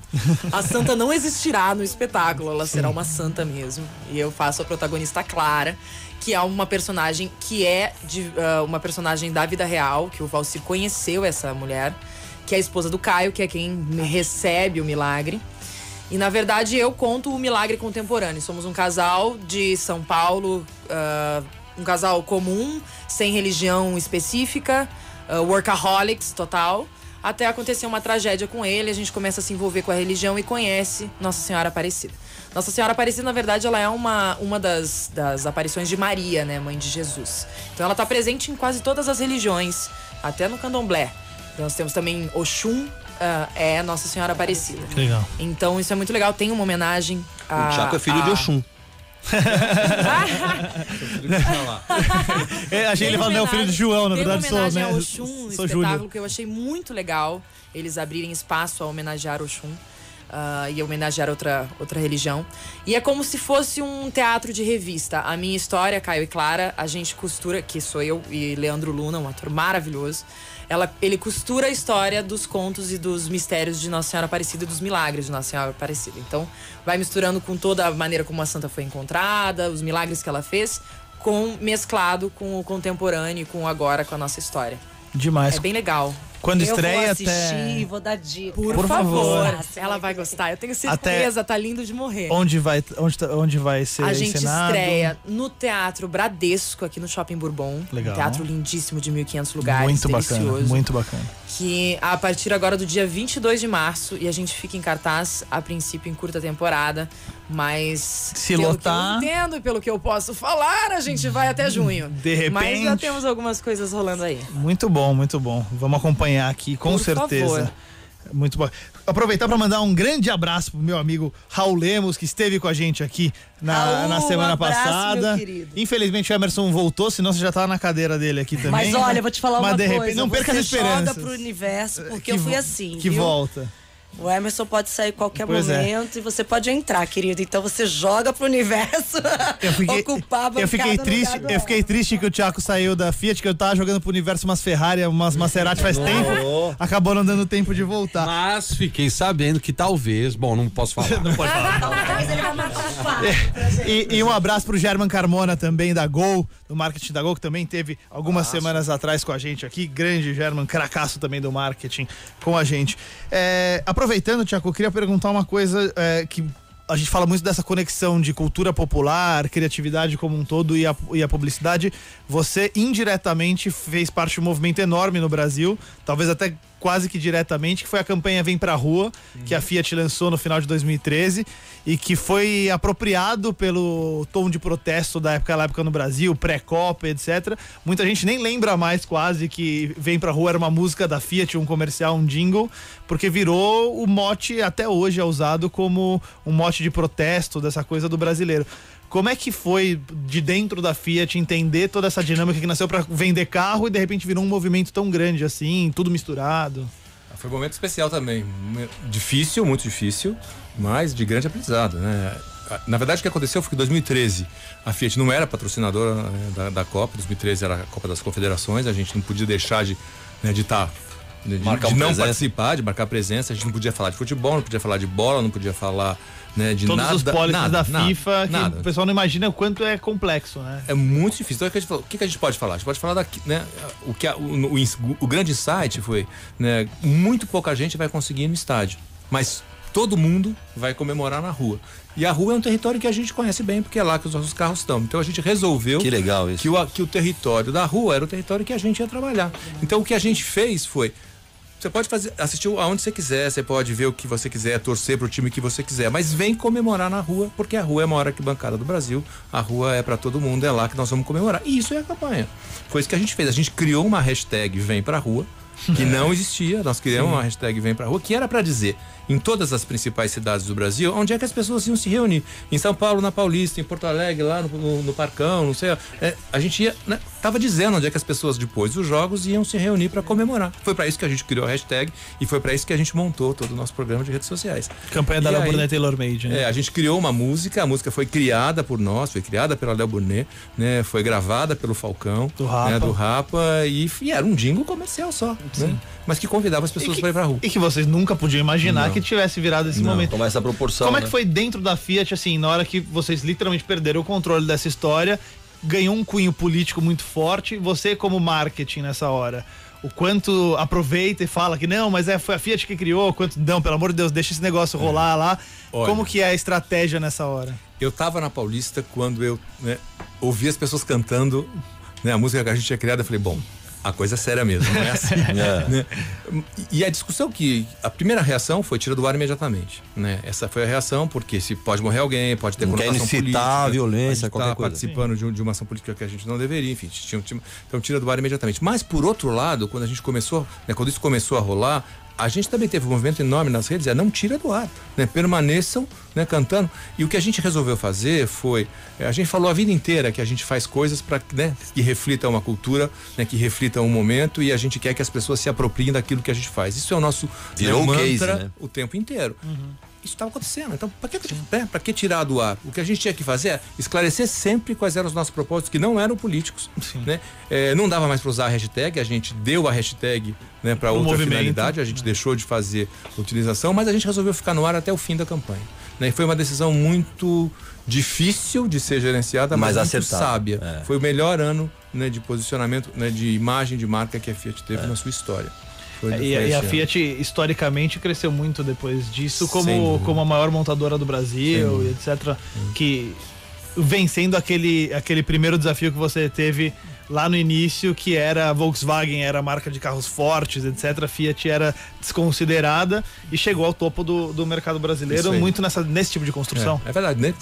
A santa não existirá no espetáculo, ela será uma santa mesmo. E eu faço a protagonista Clara, que é uma personagem que é de, ah, uma personagem da vida real, que o Valci conheceu essa mulher, que é a esposa do Caio, que é quem recebe o milagre. E na verdade eu conto o milagre contemporâneo. Somos um casal de São Paulo, ah, um casal comum, sem religião específica, ah, workaholics total. Até acontecer uma tragédia com ele, a gente começa a se envolver com a religião e conhece Nossa Senhora Aparecida. Nossa Senhora Aparecida, na verdade, ela é uma, uma das, das aparições de Maria, né, mãe de Jesus. Então ela está presente em quase todas as religiões, até no candomblé. Nós temos também Oxum, ah, é Nossa Senhora Aparecida. Legal. Então isso é muito legal. Tem uma homenagem a. O Chaco é filho a- de Oxum. (laughs) É, achei ele falando, é o filho de João, na verdade sou, homenagem né? ao Oxum, um sou espetáculo Júlio. que eu achei muito legal. Eles abrirem espaço a homenagear Oxum. ah, e homenagear outra, outra religião. E é como se fosse um teatro de revista. A minha história, Caio e Clara, a gente costura, que sou eu e Leandro Luna, um ator maravilhoso. Ela, ele costura a história dos contos e dos mistérios de Nossa Senhora Aparecida e dos milagres de Nossa Senhora Aparecida. Então, vai misturando com toda a maneira como a santa foi encontrada, os milagres que ela fez, com mesclado com o contemporâneo e com o agora, com a nossa história. Demais. É bem legal. Quando eu estreia vou assistir até. vou dar dica. Por, Por favor. favor. Ela vai gostar. Eu tenho certeza, tá lindo de morrer. Onde vai, onde, onde vai ser A gente encenado? estreia no Teatro Bradesco, aqui no Shopping Bourbon. Legal. Um teatro lindíssimo de 1.500 lugares. Muito delicioso. bacana, muito bacana. Que a partir agora do dia 22 de março, e a gente fica em cartaz, a princípio em curta temporada, mas. Se pelo lotar- Que eu entendo, e pelo que eu posso falar, a gente vai até junho. De Mas já repente- temos algumas coisas rolando aí. Muito bom, muito bom. Vamos acompanhar aqui, com Por certeza. favor. Muito bom. Aproveitar para mandar um grande abraço pro meu amigo Raul Lemos, que esteve com a gente aqui na, Raul, na semana um abraço, passada. Infelizmente o Emerson voltou, senão você já tava na cadeira dele aqui também. Mas olha, vou te falar Mas uma de coisa. repente- não perca as esperanças. pro universo, porque Que eu fui assim, Que viu? volta. O Emerson pode sair a qualquer Pois é. momento e você pode entrar, querido. Então você joga pro universo Eu fiquei, (laughs) ocupar a eu fiquei triste, eu fiquei triste que o Thiago saiu da Fiat, que eu tava jogando pro universo umas Ferrari, umas Maserati faz tempo. Acabou não dando tempo de voltar. Mas fiquei sabendo que talvez, bom, não posso falar. (laughs) Não pode falar. (laughs) Talvez ele vai participar. E, e um abraço pro German Carmona também da Gol, do marketing da Gol, que também teve algumas semanas atrás com a gente aqui. Grande German, cracaço também do marketing com a gente. É, aproveitando, Tiago, eu queria perguntar uma coisa é, que a gente fala muito dessa conexão de cultura popular, criatividade como um todo e a, e a publicidade. Você indiretamente fez parte de um movimento enorme no Brasil, talvez até quase que diretamente, que foi a campanha Vem Pra Rua, que a Fiat lançou no final de 2013 e que foi apropriado pelo tom de protesto da época, da época no Brasil, pré-copa, etc. Muita gente nem lembra mais quase que Vem Pra Rua era uma música da Fiat, um comercial, um jingle, porque virou o mote, até hoje é usado como um mote de protesto dessa coisa do brasileiro. Como é que foi de dentro da Fiat entender toda essa dinâmica que nasceu para vender carro e de repente virou um movimento tão grande assim, tudo misturado? Foi um momento especial também. Difícil, muito difícil, mas de grande aprendizado, né? Na verdade, o que aconteceu foi que em 2013 a Fiat não era patrocinadora né, da, da Copa, 2013 era a Copa das Confederações, a gente não podia deixar de né, de estar. de, Marcar de uma não presença. participar, de marcar presença, a gente não podia falar de futebol, não podia falar de bola, não podia falar né, de Todos nada. os pólices nada, da nada, FIFA, que nada. o pessoal não imagina o quanto é complexo, né? É muito difícil. Então, o que a gente, falou? O que que a gente pode falar? A gente pode falar daqui, né? O, que a- o, o o grande insight foi, né? Muito pouca gente vai conseguir ir no estádio, mas todo mundo vai comemorar na rua. E a rua é um território que a gente conhece bem, porque é lá que os nossos carros estão. Então a gente resolveu Que legal isso. que o, que o território da rua era o território que a gente ia trabalhar. Então o que a gente fez foi. Você pode fazer, assistir aonde você quiser, você pode ver o que você quiser, torcer pro time que você quiser, mas vem comemorar na rua, porque a rua é a maior arquibancada do Brasil, a rua é para todo mundo, é lá que nós vamos comemorar. E isso é a campanha. Foi isso que a gente fez. A gente criou uma hashtag Vem Pra Rua, que (laughs) não existia. Nós criamos uma hashtag Vem Pra Rua, que era para dizer em todas as principais cidades do Brasil onde é que as pessoas iam se reunir. Em São Paulo, na Paulista, em Porto Alegre, lá no, no- no Parcão, não sei. É, a gente ia, né, tava dizendo onde é que as pessoas depois dos jogos iam se reunir para comemorar. Foi para isso que a gente criou a hashtag e foi para isso que a gente montou todo o nosso programa de redes sociais. Campanha da Léo Burnett Taylor Made, né? É, a gente criou uma música, a música foi criada por nós, foi criada pela Léo Burnet, né? Foi gravada pelo Falcão, Do Rapa. né, do Rapa e, e era um jingle comercial só, né? Mas que convidava as pessoas para ir pra rua. E que vocês nunca podiam imaginar Não. Que tivesse virado esse Não, momento. Tomar essa proporção. Como é né? que foi dentro da Fiat, assim, na hora que vocês literalmente perderam o controle dessa história, ganhou um cunho político muito forte, você como marketing nessa hora? O quanto aproveita e fala que não, mas é, foi a Fiat que criou, quanto não, pelo amor de Deus, deixa esse negócio rolar lá. Olha. Como que é a estratégia nessa hora? Eu tava na Paulista quando eu né, ouvi as pessoas cantando né, a música que a gente tinha criado, eu falei, bom, a coisa é séria mesmo, não é assim. (laughs) É. né? E a discussão que. A primeira reação foi tira do ar imediatamente. Né? Essa foi a reação, porque se pode morrer alguém, pode ter Não quer conotação incitar política, a violência, a gente qualquer tá coisa. participando de, de uma ação política que a gente não deveria, enfim, tinha, tinha- então tira do ar imediatamente. Mas por outro lado, quando a gente começou, né, quando isso começou a rolar, a gente também teve um movimento enorme nas redes, é não tira do ar, né? Permaneçam, né, cantando. E o que a gente resolveu fazer foi, eh, a gente falou a vida inteira que a gente faz coisas para, né, que reflitam uma cultura, né, que reflitam um momento e a gente quer que as pessoas se apropriem daquilo que a gente faz. Isso é o nosso Virou um mantra case, né? o tempo inteiro. Isso estava acontecendo. Então, para que, né, que tirar do ar? O que a gente tinha que fazer é esclarecer sempre quais eram os nossos propósitos, que não eram políticos. Né? É, não dava mais para usar a hashtag, a gente deu a hashtag né, para outra movimento. finalidade, a gente deixou de fazer utilização, mas a gente resolveu ficar no ar até o fim da campanha. Né? E foi uma decisão muito difícil de ser gerenciada, mas, Mas muito sábia. É. Foi o melhor ano né, de posicionamento, né, de imagem de marca que a Fiat teve na sua história. Foi, É, foi E, e a. Fiat, historicamente, cresceu muito depois disso, como, como a maior montadora do Brasil, e etc. Que vencendo aquele, aquele primeiro desafio que você teve lá no início, que era a Volkswagen, era a marca de carros fortes, etc. A Fiat era desconsiderada e chegou ao topo do, do mercado brasileiro, muito nessa, nesse tipo de construção. É, é verdade, né?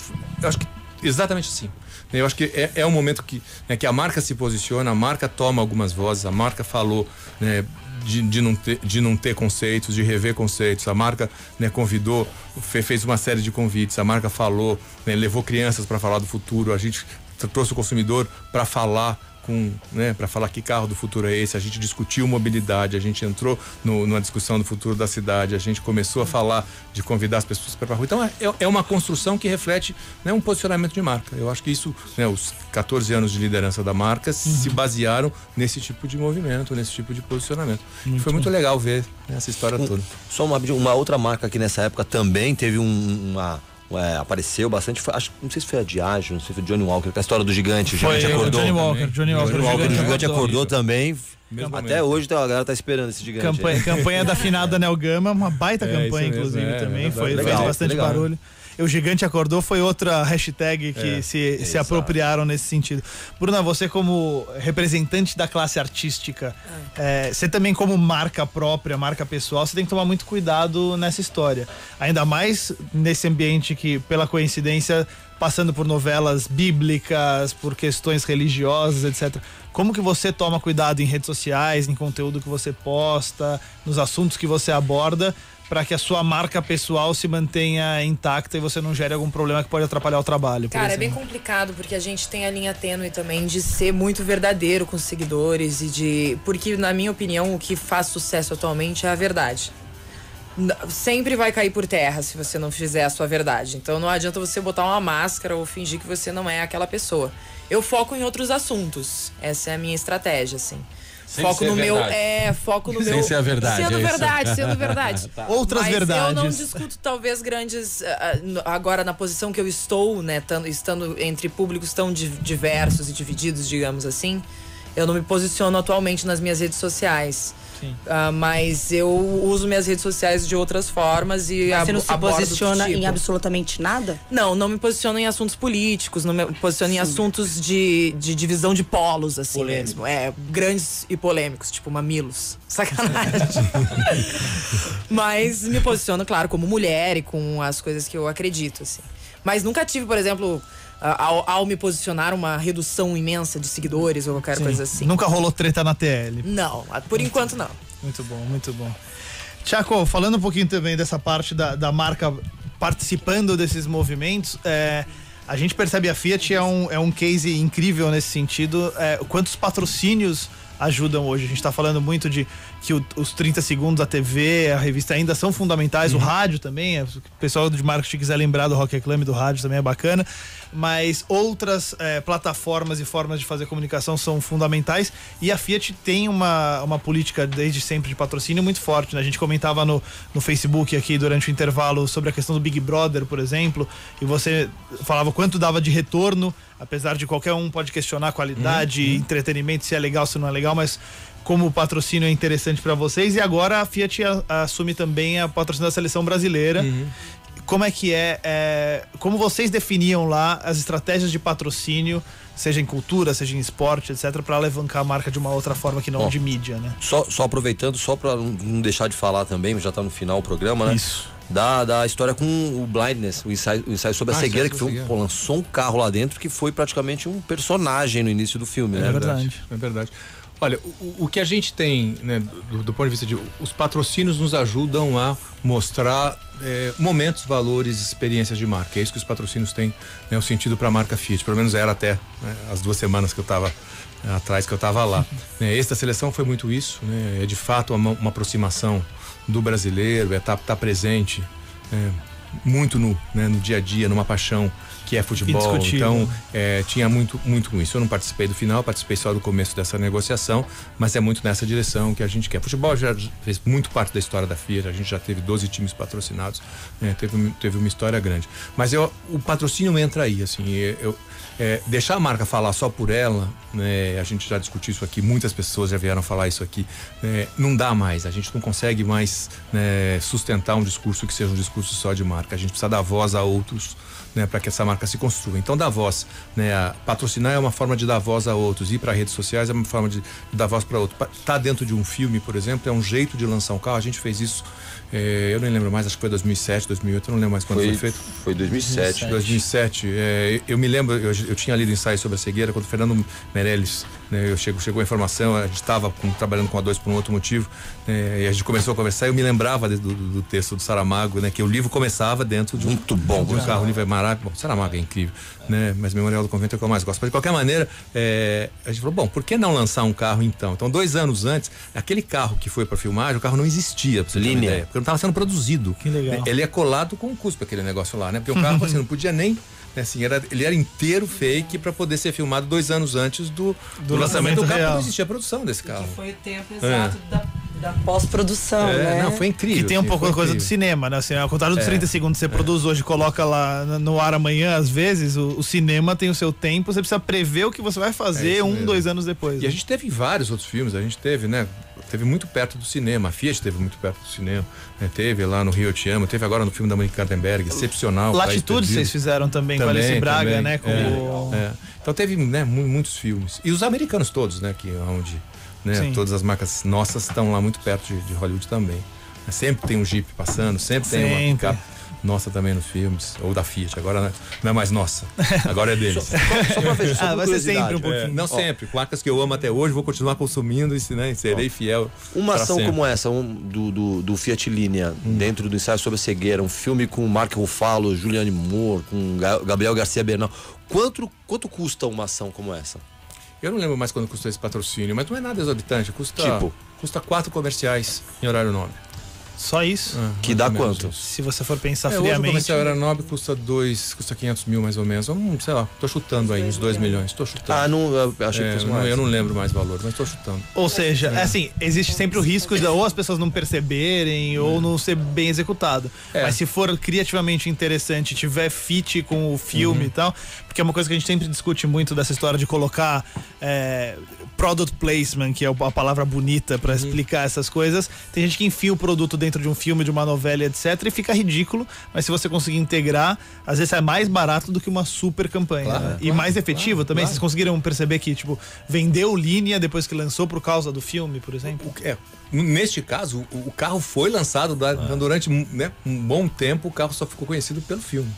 Eu acho que exatamente assim. Eu acho que é, é um momento que, né, que a marca se posiciona, a marca toma algumas vozes, a marca falou né, de, de, não ter, de não ter conceitos, de rever conceitos, a marca né, convidou, fe- fez uma série de convites, a marca falou, né, levou crianças para falar do futuro, a gente tr- trouxe o consumidor para falar com, né, para falar que carro do futuro é esse, a gente discutiu mobilidade, a gente entrou no, numa discussão do futuro da cidade, a gente começou a falar de convidar as pessoas para a rua. Então é, é uma construção que reflete né, um posicionamento de marca. Eu acho que isso, né, os 14 anos de liderança da marca se basearam nesse tipo de movimento, nesse tipo de posicionamento. E foi muito legal ver né, essa história toda. Só uma, uma outra marca que nessa época também teve um- uma. É, apareceu bastante, foi- acho, não sei se foi a Diageo, não sei se foi Johnny Walker, que é a história do gigante, o Foi gigante o acordou. Johnny Walker. Johnny Walker, Johnny Walker, o gigante acordou. acordou também. Mesmo Até momento. hoje então, a galera tá esperando esse gigante. Campanha, campanha da finada (laughs) Nel Gama, uma baita É, campanha, mesmo, inclusive, é, também. é foi, verdade. fez Legal, bastante legal. barulho. E o Gigante Acordou foi outra hashtag que É, se, se exato. apropriaram nesse sentido. Bruna, você como representante da classe artística, é, você também como marca própria, marca pessoal, você tem que tomar muito cuidado nessa história. Ainda mais nesse ambiente que, pela coincidência, passando por novelas bíblicas, por questões religiosas, etc. Como que você toma cuidado em redes sociais, em conteúdo que você posta, nos assuntos que você aborda, para que a sua marca pessoal se mantenha intacta e você não gere algum problema que pode atrapalhar o trabalho? Cara, é bem complicado porque a gente tem a linha tênue também de ser muito verdadeiro com os seguidores e de. Porque, na minha opinião, o que faz sucesso atualmente é a verdade. Sempre vai cair por terra se você não fizer a sua verdade. Então não adianta você botar uma máscara ou fingir que você não é aquela pessoa. Eu foco em outros assuntos. Essa é a minha estratégia, assim. Sem foco no meu. verdade. É, foco no Sem meu. ser a verdade, Sendo é verdade, sendo verdade. (laughs) Outras Mas verdades. Eu não discuto talvez grandes. ah, ah, agora na posição que eu estou, né? tando- estando entre públicos tão di- diversos e divididos, digamos assim. Eu não me posiciono atualmente nas minhas redes sociais. Sim. Ah, mas eu uso minhas redes sociais de outras formas e Mas você não se posiciona tipo. em absolutamente nada? Não, não me posiciono em assuntos políticos, não me posiciono em assuntos de, de divisão de polos, assim mesmo. É, grandes e polêmicos, tipo mamilos. (laughs) Sacanagem. (laughs) Mas me posiciono, claro, como mulher e com as coisas que eu acredito, assim. Mas nunca tive, por exemplo, ao, ao me posicionar, uma redução imensa de seguidores ou qualquer Sim. coisa assim. Nunca rolou treta na TL. Não, por enquanto não. Muito bom, muito bom. Tiago, falando um pouquinho também dessa parte da, da marca participando desses movimentos, é, a gente percebe a Fiat é um, é um case incrível nesse sentido. É, quantos patrocínios ajudam hoje? A gente está falando muito de que o- os 30 segundos, a TV, a revista ainda são fundamentais, o rádio também. é, o pessoal de marketing quiser lembrar do Rock Reclame do rádio também é bacana. Mas outras é, plataformas e formas de fazer comunicação são fundamentais. E a Fiat tem uma, uma política desde sempre de patrocínio muito forte. Né? A gente comentava no, no Facebook aqui durante o intervalo sobre a questão do Big Brother, por exemplo, e você falava quanto dava de retorno, apesar de qualquer um pode questionar a qualidade, entretenimento, se é legal, se não é legal, mas como o patrocínio é interessante para vocês. E agora a Fiat assume também a patrocínio da seleção brasileira. Como é que é, é, Como vocês definiam lá as estratégias de patrocínio, seja em cultura, seja em esporte, etc., para alavancar a marca de uma outra forma que não Bom. de mídia, né? Só, só aproveitando, só pra não- deixar de falar também, já tá no final o programa, né? Isso. Da, da história com o Blindness, o ensaio, o ensaio sobre a Ah, cegueira, ensaio que foi, um- pô, lançou um carro lá dentro que foi praticamente um personagem no início do filme, né? É verdade. É verdade. Olha, o, o que a gente tem, né, do, do ponto de vista de. Os patrocínios nos ajudam a mostrar é, momentos, valores, experiências de marca. É isso que os patrocínios têm né, o sentido para a marca Fiat. Pelo menos era até né, as duas semanas que eu estava atrás que eu estava lá. né, esse da seleção foi muito isso. Né, é de fato uma, uma aproximação do brasileiro, é estar tá, tá presente. né, muito no, né, no dia a dia, numa paixão que é futebol. Então, é, tinha muito, muito com isso. Eu não participei do final, participei só do começo dessa negociação, mas é muito nessa direção que a gente quer. Futebol já fez muito parte da história da Fiat, a gente já teve 12 times patrocinados, né, teve, teve uma história grande. Mas eu, o patrocínio entra aí, assim, eu, é, deixar a marca falar só por ela, né, a gente já discutiu isso aqui, muitas pessoas já vieram falar isso aqui, né, não dá mais, a gente não consegue mais né, sustentar um discurso que seja um discurso só de marca, a gente precisa dar voz a outros né, para que essa marca se construa. Então, dar voz, né, patrocinar é uma forma de dar voz a outros, ir para redes sociais é uma forma de, dar voz para outro. Tá dentro de um filme, por exemplo, é um jeito de lançar um carro. A gente fez isso, eh, eu não lembro mais, acho que foi 2007, 2008, eu não lembro mais quando foi, foi feito. Foi 2007. 2007. É, eu me lembro, eu, eu, tinha lido ensaio sobre a cegueira quando o Fernando Meirelles, né, eu chego, chegou a informação, a gente estava trabalhando com a dois por um outro motivo, né, e a gente começou a conversar. Eu me lembrava do, do, do texto do Saramago, né, que o livro começava dentro de um, muito bom, de um carro, o livro é maravilhoso. Bom, Saramago é incrível, né, mas Memorial do Convento é o que eu mais gosto. Mas de qualquer maneira, é, a gente falou, bom, por que não lançar um carro então? Então, dois anos antes, aquele carro que foi para filmagem, o carro não existia, pra você Linha. ideia, porque não estava sendo produzido. Que legal. Ele é colado com cuspe aquele negócio lá, né? Porque o (laughs) carro assim, não podia nem assim, era, ele era inteiro fake para poder ser filmado dois anos antes do, do, do lançamento do carro. real. Não existia produção desse carro. Que foi o tempo exato é. da, da pós-produção, é, né? Não, foi incrível. Que tem um pouco da coisa do cinema, né? Assim, ao contrário dos é. 30 segundos que você produz hoje, coloca lá no ar amanhã, às vezes, o, o, cinema tem o seu tempo, você precisa prever o que você vai fazer um, mesmo. dois anos depois. E né? a gente teve vários outros filmes, a gente teve, né? Teve muito perto do cinema, a Fiat teve muito perto do cinema, né? teve lá no Rio Eu Te Amo, teve agora no filme da Monique Kartenberg, excepcional. Latitude vocês fizeram também, também com Alice Braga, também, né? Com é, o... é. Então teve né, muitos filmes. E os americanos todos, né? Que onde né, todas as marcas nossas estão lá muito perto de, de Hollywood também. Sempre tem um Jeep passando, sempre, sempre. tem uma picape nossa também nos filmes, ou da Fiat, agora não é mais nossa, agora é deles. (laughs) só, só, só pra ver, só ah, vai ser sempre um pouquinho. É, não Ó, sempre, marcas que eu amo até hoje, vou continuar consumindo e né, serei fiel. Uma ação sempre. como essa, um, do, do, do, Fiat Linea, hum. dentro do ensaio sobre a cegueira, um filme com Mark Ruffalo, Juliane Moore, com Gabriel Garcia Bernal, quanto, quanto custa uma ação como essa? Eu não lembro mais quando custou esse patrocínio, mas não é nada exorbitante, custa, tipo? custa quatro comerciais em horário nobre. Só isso? Ah, que dá quanto? Isso. Se você for pensar é, friamente. Hoje o comercial era nobre, custa dois, custa 500 mil mais ou menos. Não, sei lá, tô chutando aí, uns 2 milhões. Tô chutando. Ah, não, eu achei é, que fosse não, mais. Eu não lembro mais valor, mas tô chutando. Ou seja, é. assim, existe sempre o risco de ou as pessoas não perceberem ou não ser bem executado. É. Mas se for criativamente interessante, tiver fit com o filme Uhum. e tal, porque é uma coisa que a gente sempre discute muito dessa história de colocar é, product placement, que é a palavra bonita Uhum. para explicar essas coisas. Tem gente que enfia o produto dentro de um filme, de uma novela, etc, e fica ridículo, mas se você conseguir integrar, às vezes é mais barato do que uma super campanha. Claro, né? E claro, mais efetivo claro, também. Vocês conseguiram perceber que, tipo, vendeu linha depois que lançou por causa do filme, por exemplo? É, neste caso, o, o carro foi lançado da- Ah. durante né, um bom tempo, o carro só ficou conhecido pelo filme.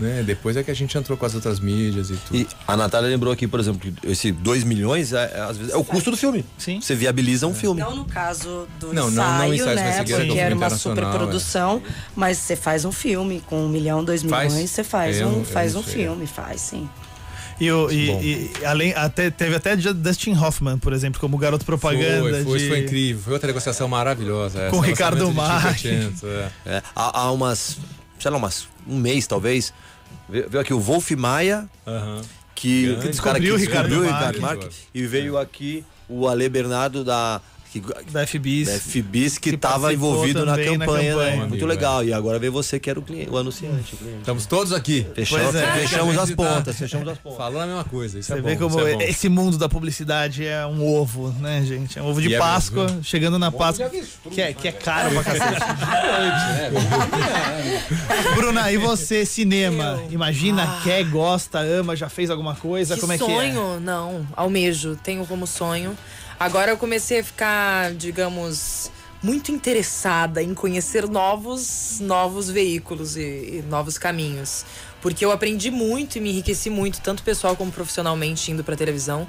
Né? Depois é que a gente entrou com as outras mídias e tudo. E a Natália lembrou aqui, por exemplo, que esse 2 milhões é, é, às vezes, é o custo do filme. Sim. Você viabiliza um filme. Não no caso do Não, não, ensaio, não ensaio, né? Porque é era uma superprodução, mas você faz um filme com um milhão, dois Faz? milhões, você faz É, eu um, não- faz não um filme, faz sim. E, o, e, e além, até, teve até Dustin Hoffman, por exemplo, como garoto propaganda. Foi, foi, de... foi incrível. Foi outra negociação maravilhosa. Com o Ricardo Marques. 500, é. É, há, há umas, sei lá, umas, um mês talvez, veio aqui o Wolf Maia, Aham. que, que Descobriu o Ricardo descobriu o Marques. Ricardo Marques, e veio aqui o Ale Bernardo da, que, Da FBIS. da FBIS que que estava envolvido na também na campanha, campanha. né? muito Amigo, legal. E agora veio você que era o, cliente, o anunciante. o cliente. Estamos todos aqui. Fechamos, é. fechamos as pontas, fechamos as pontas. Falando a mesma coisa. Isso Você é vê bom, como isso é bom. esse mundo da publicidade é um ovo, né, gente? É um ovo de E é Páscoa, chegando na Páscoa. Que é, que é caro pra cacete. (laughs) Bruna, e você, cinema? Imagina, quer, gosta, ama, já fez alguma coisa? Que Como é sonho? Não, almejo, tenho como sonho. Agora eu comecei a ficar, digamos, muito interessada em conhecer novos, novos veículos e, e novos caminhos. Porque eu aprendi muito e me enriqueci muito, tanto pessoal como profissionalmente, indo pra televisão.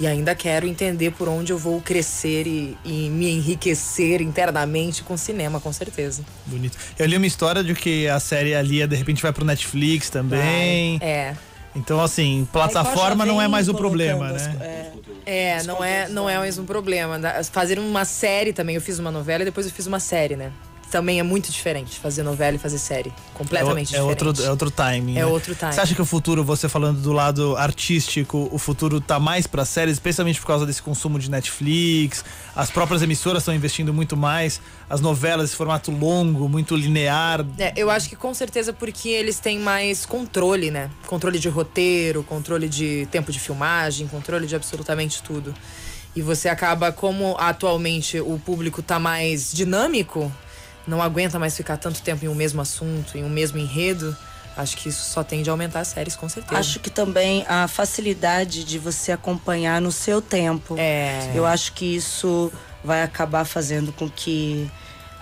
E ainda quero entender por onde eu vou crescer e, e me enriquecer internamente com cinema, com certeza. Bonito. Eu li uma história de que a série ali de repente vai pro Netflix também. É. Então, assim, plataforma não é mais o problema, né? as- é. É, não é, não é mais um problema. Fazer uma série também, eu fiz uma novela e depois eu fiz uma série, né? Também é muito diferente fazer novela e fazer série. Completamente é, o- é diferente. outro, é outro timing. É né? outro timing. Você acha que o futuro, você falando do lado artístico, o futuro tá mais para séries, especialmente por causa desse consumo de Netflix? As próprias emissoras estão investindo muito mais, as novelas, esse formato longo, muito linear. É, eu acho que com certeza porque eles têm mais controle, né? Controle de roteiro, controle de tempo de filmagem, controle de absolutamente tudo. E você acaba, como atualmente o público tá mais dinâmico, não aguenta mais ficar tanto tempo em um mesmo assunto, em um mesmo enredo. Acho que isso só tende a aumentar as séries, com certeza. Acho que também a facilidade de você acompanhar no seu tempo. É. Eu acho que isso vai acabar fazendo com que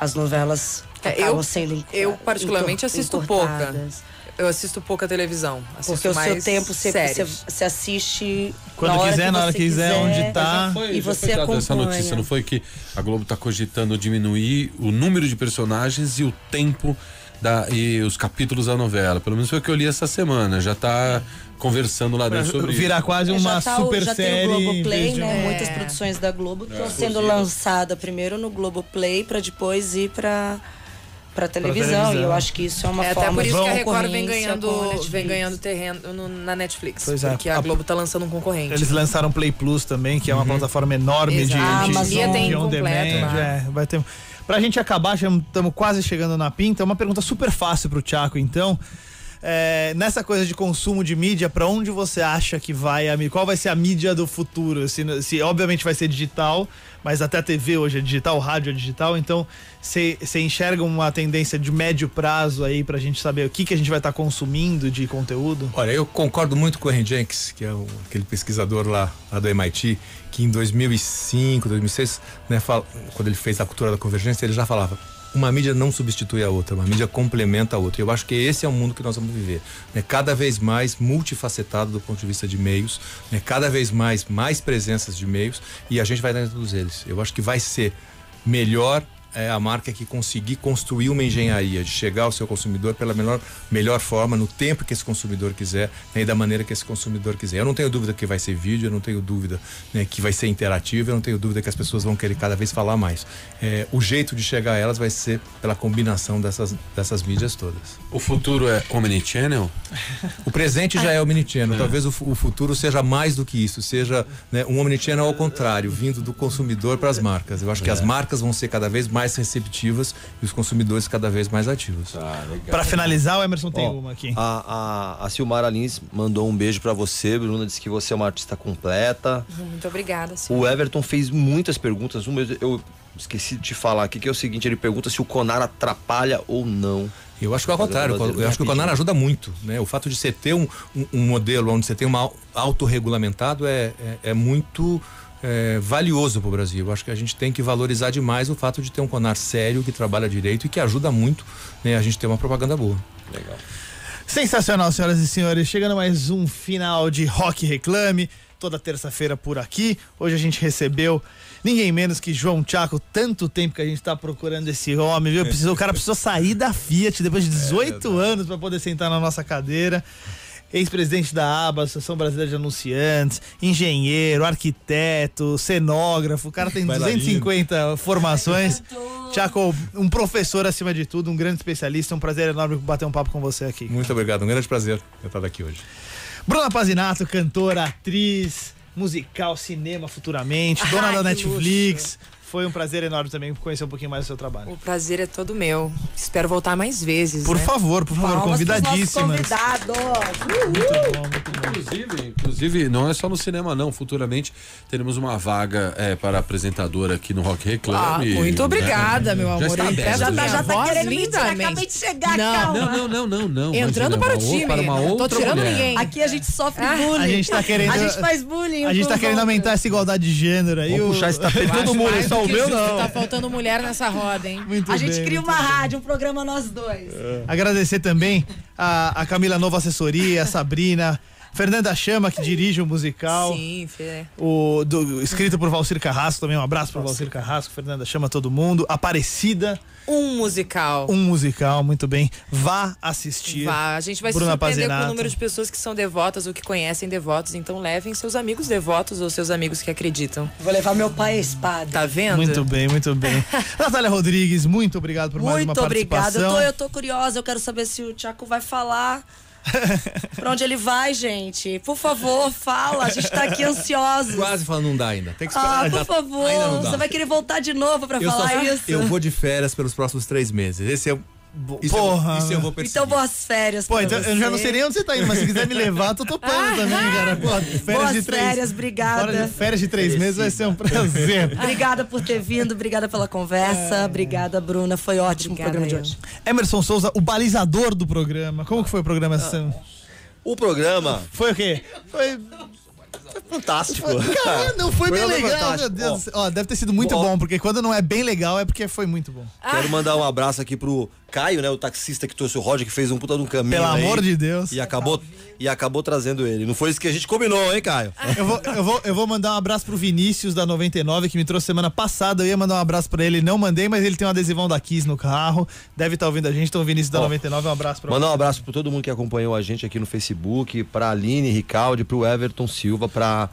as novelas É, acabam eu- sendo eu particularmente assisto encurtadas. Eu assisto pouca televisão. Assisto Porque o seu tempo você, séries. você, você assiste Quando na hora quiser, que na hora que quiser, onde tá. Já foi, E você foi dada essa acompanha. notícia, não foi que a Globo está cogitando diminuir o número de personagens e o tempo da, e os capítulos da novela. Pelo menos foi o que eu li essa semana. Já está conversando lá dentro sobre Virar quase É, uma já tá o- super já série. tem o Globoplay, de né? um- Muitas produções da Globo estão É, sendo lançadas primeiro no Globoplay para depois ir para para televisão. televisão. E eu acho que isso é uma É até forma por de isso que a Record vem ganhando, vem ganhando terreno no- na Netflix. Pois é. Porque a A- Globo tá lançando um concorrente. Eles lançaram Play Plus também, que é uma plataforma enorme de, Exato. de, A Amazon de tem on completo demand. lá. É, vai ter... Pra gente acabar, já estamos quase chegando na pinta. Uma pergunta super fácil pro Thiago, então. É, nessa coisa de consumo de mídia, pra onde você acha que vai a mídia? Qual vai ser a mídia do futuro? Se, se obviamente vai ser digital, mas até a TV hoje é digital, o rádio é digital, então você enxerga uma tendência de médio prazo aí pra gente saber o que, que a gente vai estar consumindo de conteúdo? Olha, eu concordo muito com o Henry Jenks, que é o- aquele pesquisador lá, lá do MIT, que em 2005, 2006, né, fala- quando ele fez a cultura da convergência, ele já falava: uma mídia não substitui a outra, uma mídia complementa a outra. Eu acho que esse é o mundo que nós vamos viver. Né, cada vez mais multifacetado do ponto de vista de meios, né, cada vez mais mais presenças de meios e a gente vai dentro dos eles. Eu acho que vai ser melhor é a marca que conseguir construir uma engenharia de chegar ao seu consumidor pela melhor, melhor forma, no tempo que esse consumidor quiser né, e da maneira que esse consumidor quiser. Eu não tenho dúvida que vai ser vídeo, eu não tenho dúvida né, que vai ser interativo, eu não tenho dúvida que as pessoas vão querer cada vez falar mais. É, o jeito de chegar a elas vai ser pela combinação dessas, dessas mídias todas. O futuro é Omnichannel? O presente já é omnichannel, talvez o, o futuro seja mais do que isso, seja né, um omnichannel ao contrário, vindo do consumidor para as marcas. Eu acho que as marcas vão ser cada vez mais receptivas e os consumidores cada vez mais ativos. Pra finalizar, o Emerson tem Ó, uma aqui. A, a, a Silmara Lins mandou um beijo pra você, Bruna, disse que você é uma artista completa. Muito obrigada, sim. O Everton fez muitas perguntas. Uma eu- eu esqueci de te falar aqui, que é o seguinte: ele pergunta se o Conar atrapalha ou não. Eu acho que é ao contrário. Eu acho que o Conar ajuda muito. Né? O fato de você ter um, um, um modelo onde você tem uma au- autorregulamentado é, é, é muito é, valioso para o Brasil. Eu acho que a gente tem que valorizar demais o fato de ter um Conar sério que trabalha direito e que ajuda muito né, a gente ter uma propaganda boa. Sensacional, senhoras e senhores. Chegando mais um final de Rock Reclame, toda terça-feira por aqui. Hoje a gente recebeu ninguém menos que João Chaco. Tanto tempo que a gente tá procurando esse homem, viu? Precisou, o cara precisou sair da Fiat depois de 18 anos para poder sentar na nossa cadeira. Ex-presidente da ABA, Associação Brasileira de Anunciantes, engenheiro, arquiteto, cenógrafo, o cara tem Bailarino. 250 formações. (laughs) Tiago, um professor acima de tudo, um grande especialista, um prazer enorme bater um papo com você aqui. Muito obrigado, um grande prazer estar aqui hoje. Bruna Pazinato, cantora, atriz, musical, cinema futuramente, dona Ai, da Netflix. Foi um prazer enorme também conhecer um pouquinho mais do seu trabalho. O prazer é todo meu. Espero voltar mais vezes. Por né? favor, por favor, Palmas nossos convidadíssimas. convidados. Inclusive, inclusive, não é só no cinema, não. Futuramente teremos uma vaga é, para apresentadora aqui no Rock Ah, Reclame. muito né? obrigada, meu amor. está Eu aberto, já minha tá- já tá voz querendo me tirar, lindamente. acabei de chegar, Não, calma. Não, não, não, não, não. Entrando para o time. Para uma Não tô outra tirando mulher. ninguém. Aqui a gente sofre Ah, bullying. A gente tá querendo. A gente faz bullying. A gente tá querendo aumentar essa igualdade de gênero aí. O- puxar esse tapete todo mundo, só que meu não. Tá faltando mulher nessa roda, hein? Muito A gente bem, cria uma bem. rádio, um programa nós dois. Agradecer também a, a Camila Nova Assessoria, a Sabrina, Fernanda Chama, que dirige o musical. Sim, Fê. O do, escrito por Valcir Carrasco, também um abraço pro Valcir Carrasco, Fernanda chama todo mundo. Aparecida, Um musical. um musical, muito bem. Vá assistir. Vá, a gente vai Bruna se surpreender com Pazinato. o número de pessoas que são devotas ou que conhecem devotos. Então levem seus amigos devotos ou seus amigos que acreditam. Vou levar meu pai a espada. Tá vendo? Muito bem, muito bem. (laughs) Natália Rodrigues, muito obrigado por mais uma Muito obrigada. Eu participação. tô, eu tô curiosa, eu quero saber se o Tiago vai falar. (laughs) pra onde ele vai, gente? Por favor, fala. A gente tá aqui ansioso. Quase falando, não dá ainda. Tem que esperar. Ah, por favor. Você vai querer voltar de novo pra eu só- falar isso? Eu vou de férias pelos próximos três meses. Esse é o. Isso Porra. Eu, isso eu vou perseguir. Então, boas férias. Pô, então eu já não sei nem onde você tá indo, mas se quiser me levar, tô topando também, cara. Pô, férias Boas de três. férias, obrigada. De- Férias de três meses vai ser um prazer. (laughs) Obrigada por ter vindo, obrigada pela conversa. Obrigada, Bruna. Foi ótimo o programa de eu. hoje. Emerson Souza, o balizador do programa. Como que foi o programa essa semana? O programa Foi o quê? Foi. fantástico. Cara, não foi bem legal, meu. Deus. Ó, deve ter sido muito Ó. bom, porque quando não é bem legal é porque foi muito bom. Quero mandar um abraço aqui pro Caio, né? O taxista que trouxe o Roger, que fez um puta de um caminho. Pelo aí, amor de Deus. E acabou, e acabou trazendo ele. Não foi isso que a gente combinou, hein, Caio? Eu vou, eu, vou, eu vou mandar um abraço pro Vinícius da 99, que me trouxe semana passada. Eu ia mandar um abraço pra ele, não mandei, mas ele tem um adesivão da Kiss no carro. Deve estar ouvindo a gente. Então, Vinícius da Ó, 99, um abraço pra Mandar um abraço pra todo mundo que acompanhou a gente aqui no Facebook, pra Aline Ricaldi, pro Everton Silva, pra.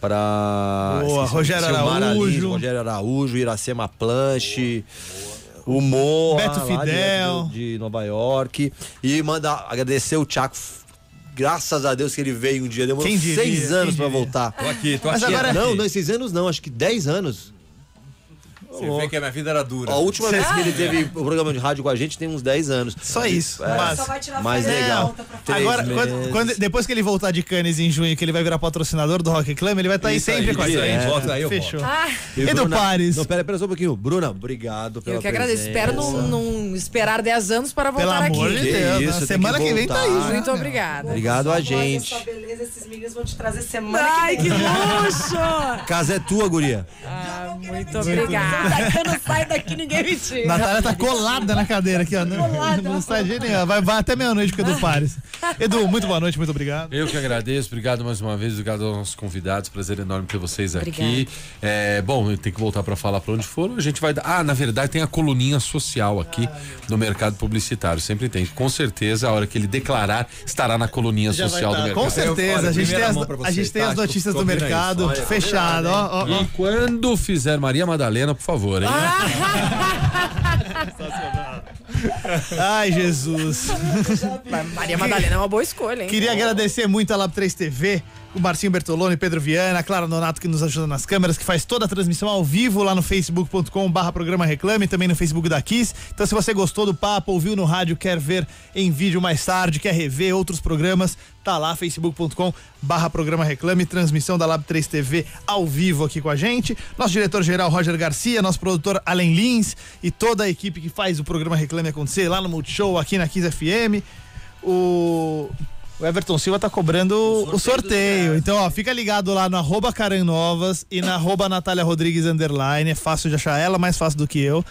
Pra. Boa, Rogério Araújo. Alins, Rogério Araújo, Iracema Planche. O Moa, Beto Fidel. De, de Nova York. E mandar agradecer o Thiago. Graças a Deus que ele veio um dia. Demorou diria, seis anos diria. voltar. Tô aqui, tô Mas aqui. agora- Não, não, seis anos não, acho que dez anos. Você vê que a minha vida era dura. A última vez que ele teve o programa de rádio com a gente tem uns 10 anos. Só isso. É, Mas- Só vai tirar mais legal. Agora, quando- quando- depois que ele voltar de Cannes em junho, que ele vai virar patrocinador do Rock Club, ele vai estar aí Isso sempre aí, com a aí, gente. volta aí, eu Fechou. E Edu Bruna- Pares. Não, pera, pera só um pouquinho. Bruna, obrigado pela Eu que agradeço. Espero não, esperar 10 anos para Pelo voltar amor aqui. de Que Deus. isso, na tem semana que que, vem tá aí. já, Muito obrigada. Obrigado a gente. beleza, esses meninos vão te trazer semana Ai, que que (laughs) vem. luxo! Casa é tua, guria. Ah, muito Tá obrigada. Daqui eu não saio daqui, ninguém me tira. Natália tá colada na cadeira aqui, ó. Não, Colada. não sai de nenhum. Vai, vai até meia-noite com o Edu Pares. (laughs) Edu, muito boa noite, muito obrigado. Eu que agradeço, obrigado mais uma vez, obrigado aos nossos convidados, prazer enorme ter vocês aqui. É, bom, eu tenho que voltar para falar para onde for, a gente vai dar. Ah, na verdade tem a coluninha social aqui no mercado publicitário, sempre tem. Com certeza, a hora que ele declarar, estará na coluninha Já social tá. do Com mercado. certeza, Olha, a gente tem as, pra a gente tem tá? as notícias do mercado fechado, ó, ó, ó. E quando fizer Maria Madalena, por favor, hein? (laughs) Ai, Jesus. Maria Madalena é uma boa escolha, hein? Queria agradecer muito a Lab 3 TV, o Marcinho Bertolone, Pedro Viana, a Clara Donato que nos ajuda nas câmeras, que faz toda a transmissão ao vivo lá no facebook.com barra programa Reclame, também no Facebook da Kiss. Então se você gostou do papo, ouviu no rádio, quer ver em vídeo mais tarde, quer rever outros programas, tá lá, facebook.com barra programa Reclame, transmissão da Lab 3 TV ao vivo aqui com a gente. Nosso diretor-geral Roger Garcia, nosso produtor Allen Lins e toda a equipe que faz o programa Reclame acontecer lá no Multishow, aqui na Kiss FM. O o Everton Silva tá cobrando o sorteio. Então, ó, fica ligado lá no arroba Karen Novas e na arroba Natália Rodrigues Underline. É fácil de achar ela, mais fácil do que eu.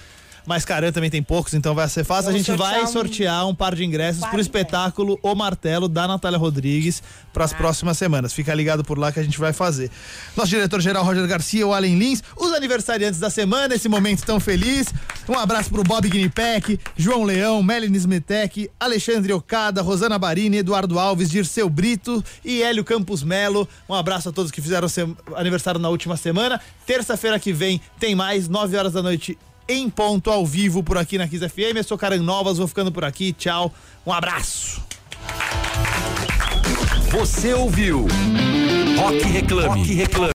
Mas Caran também tem poucos, então vai ser fácil. Vamos a gente vai sortear um- sortear um par de ingressos par pro de espetáculo O Martelo da Natália Rodrigues para as próximas semanas. Fica ligado por lá que a gente vai fazer. Nosso diretor-geral Roger Garcia, o Allen Lins, os aniversariantes da semana, esse momento tão feliz. Um abraço pro Bob Guinipec, João Leão, Melanie Smetec, Alexandre Ocada, Rosana Barini, Eduardo Alves, Dirceu Brito e Hélio Campos Melo. Um abraço a todos que fizeram aniversário na última semana. Terça-feira que vem tem mais, 9 horas da noite em ponto ao vivo por aqui na Kiss FM. Eu sou Karen Novas, vou ficando por aqui. Tchau. Um abraço. Você ouviu Rock Reclame. Rock Reclame.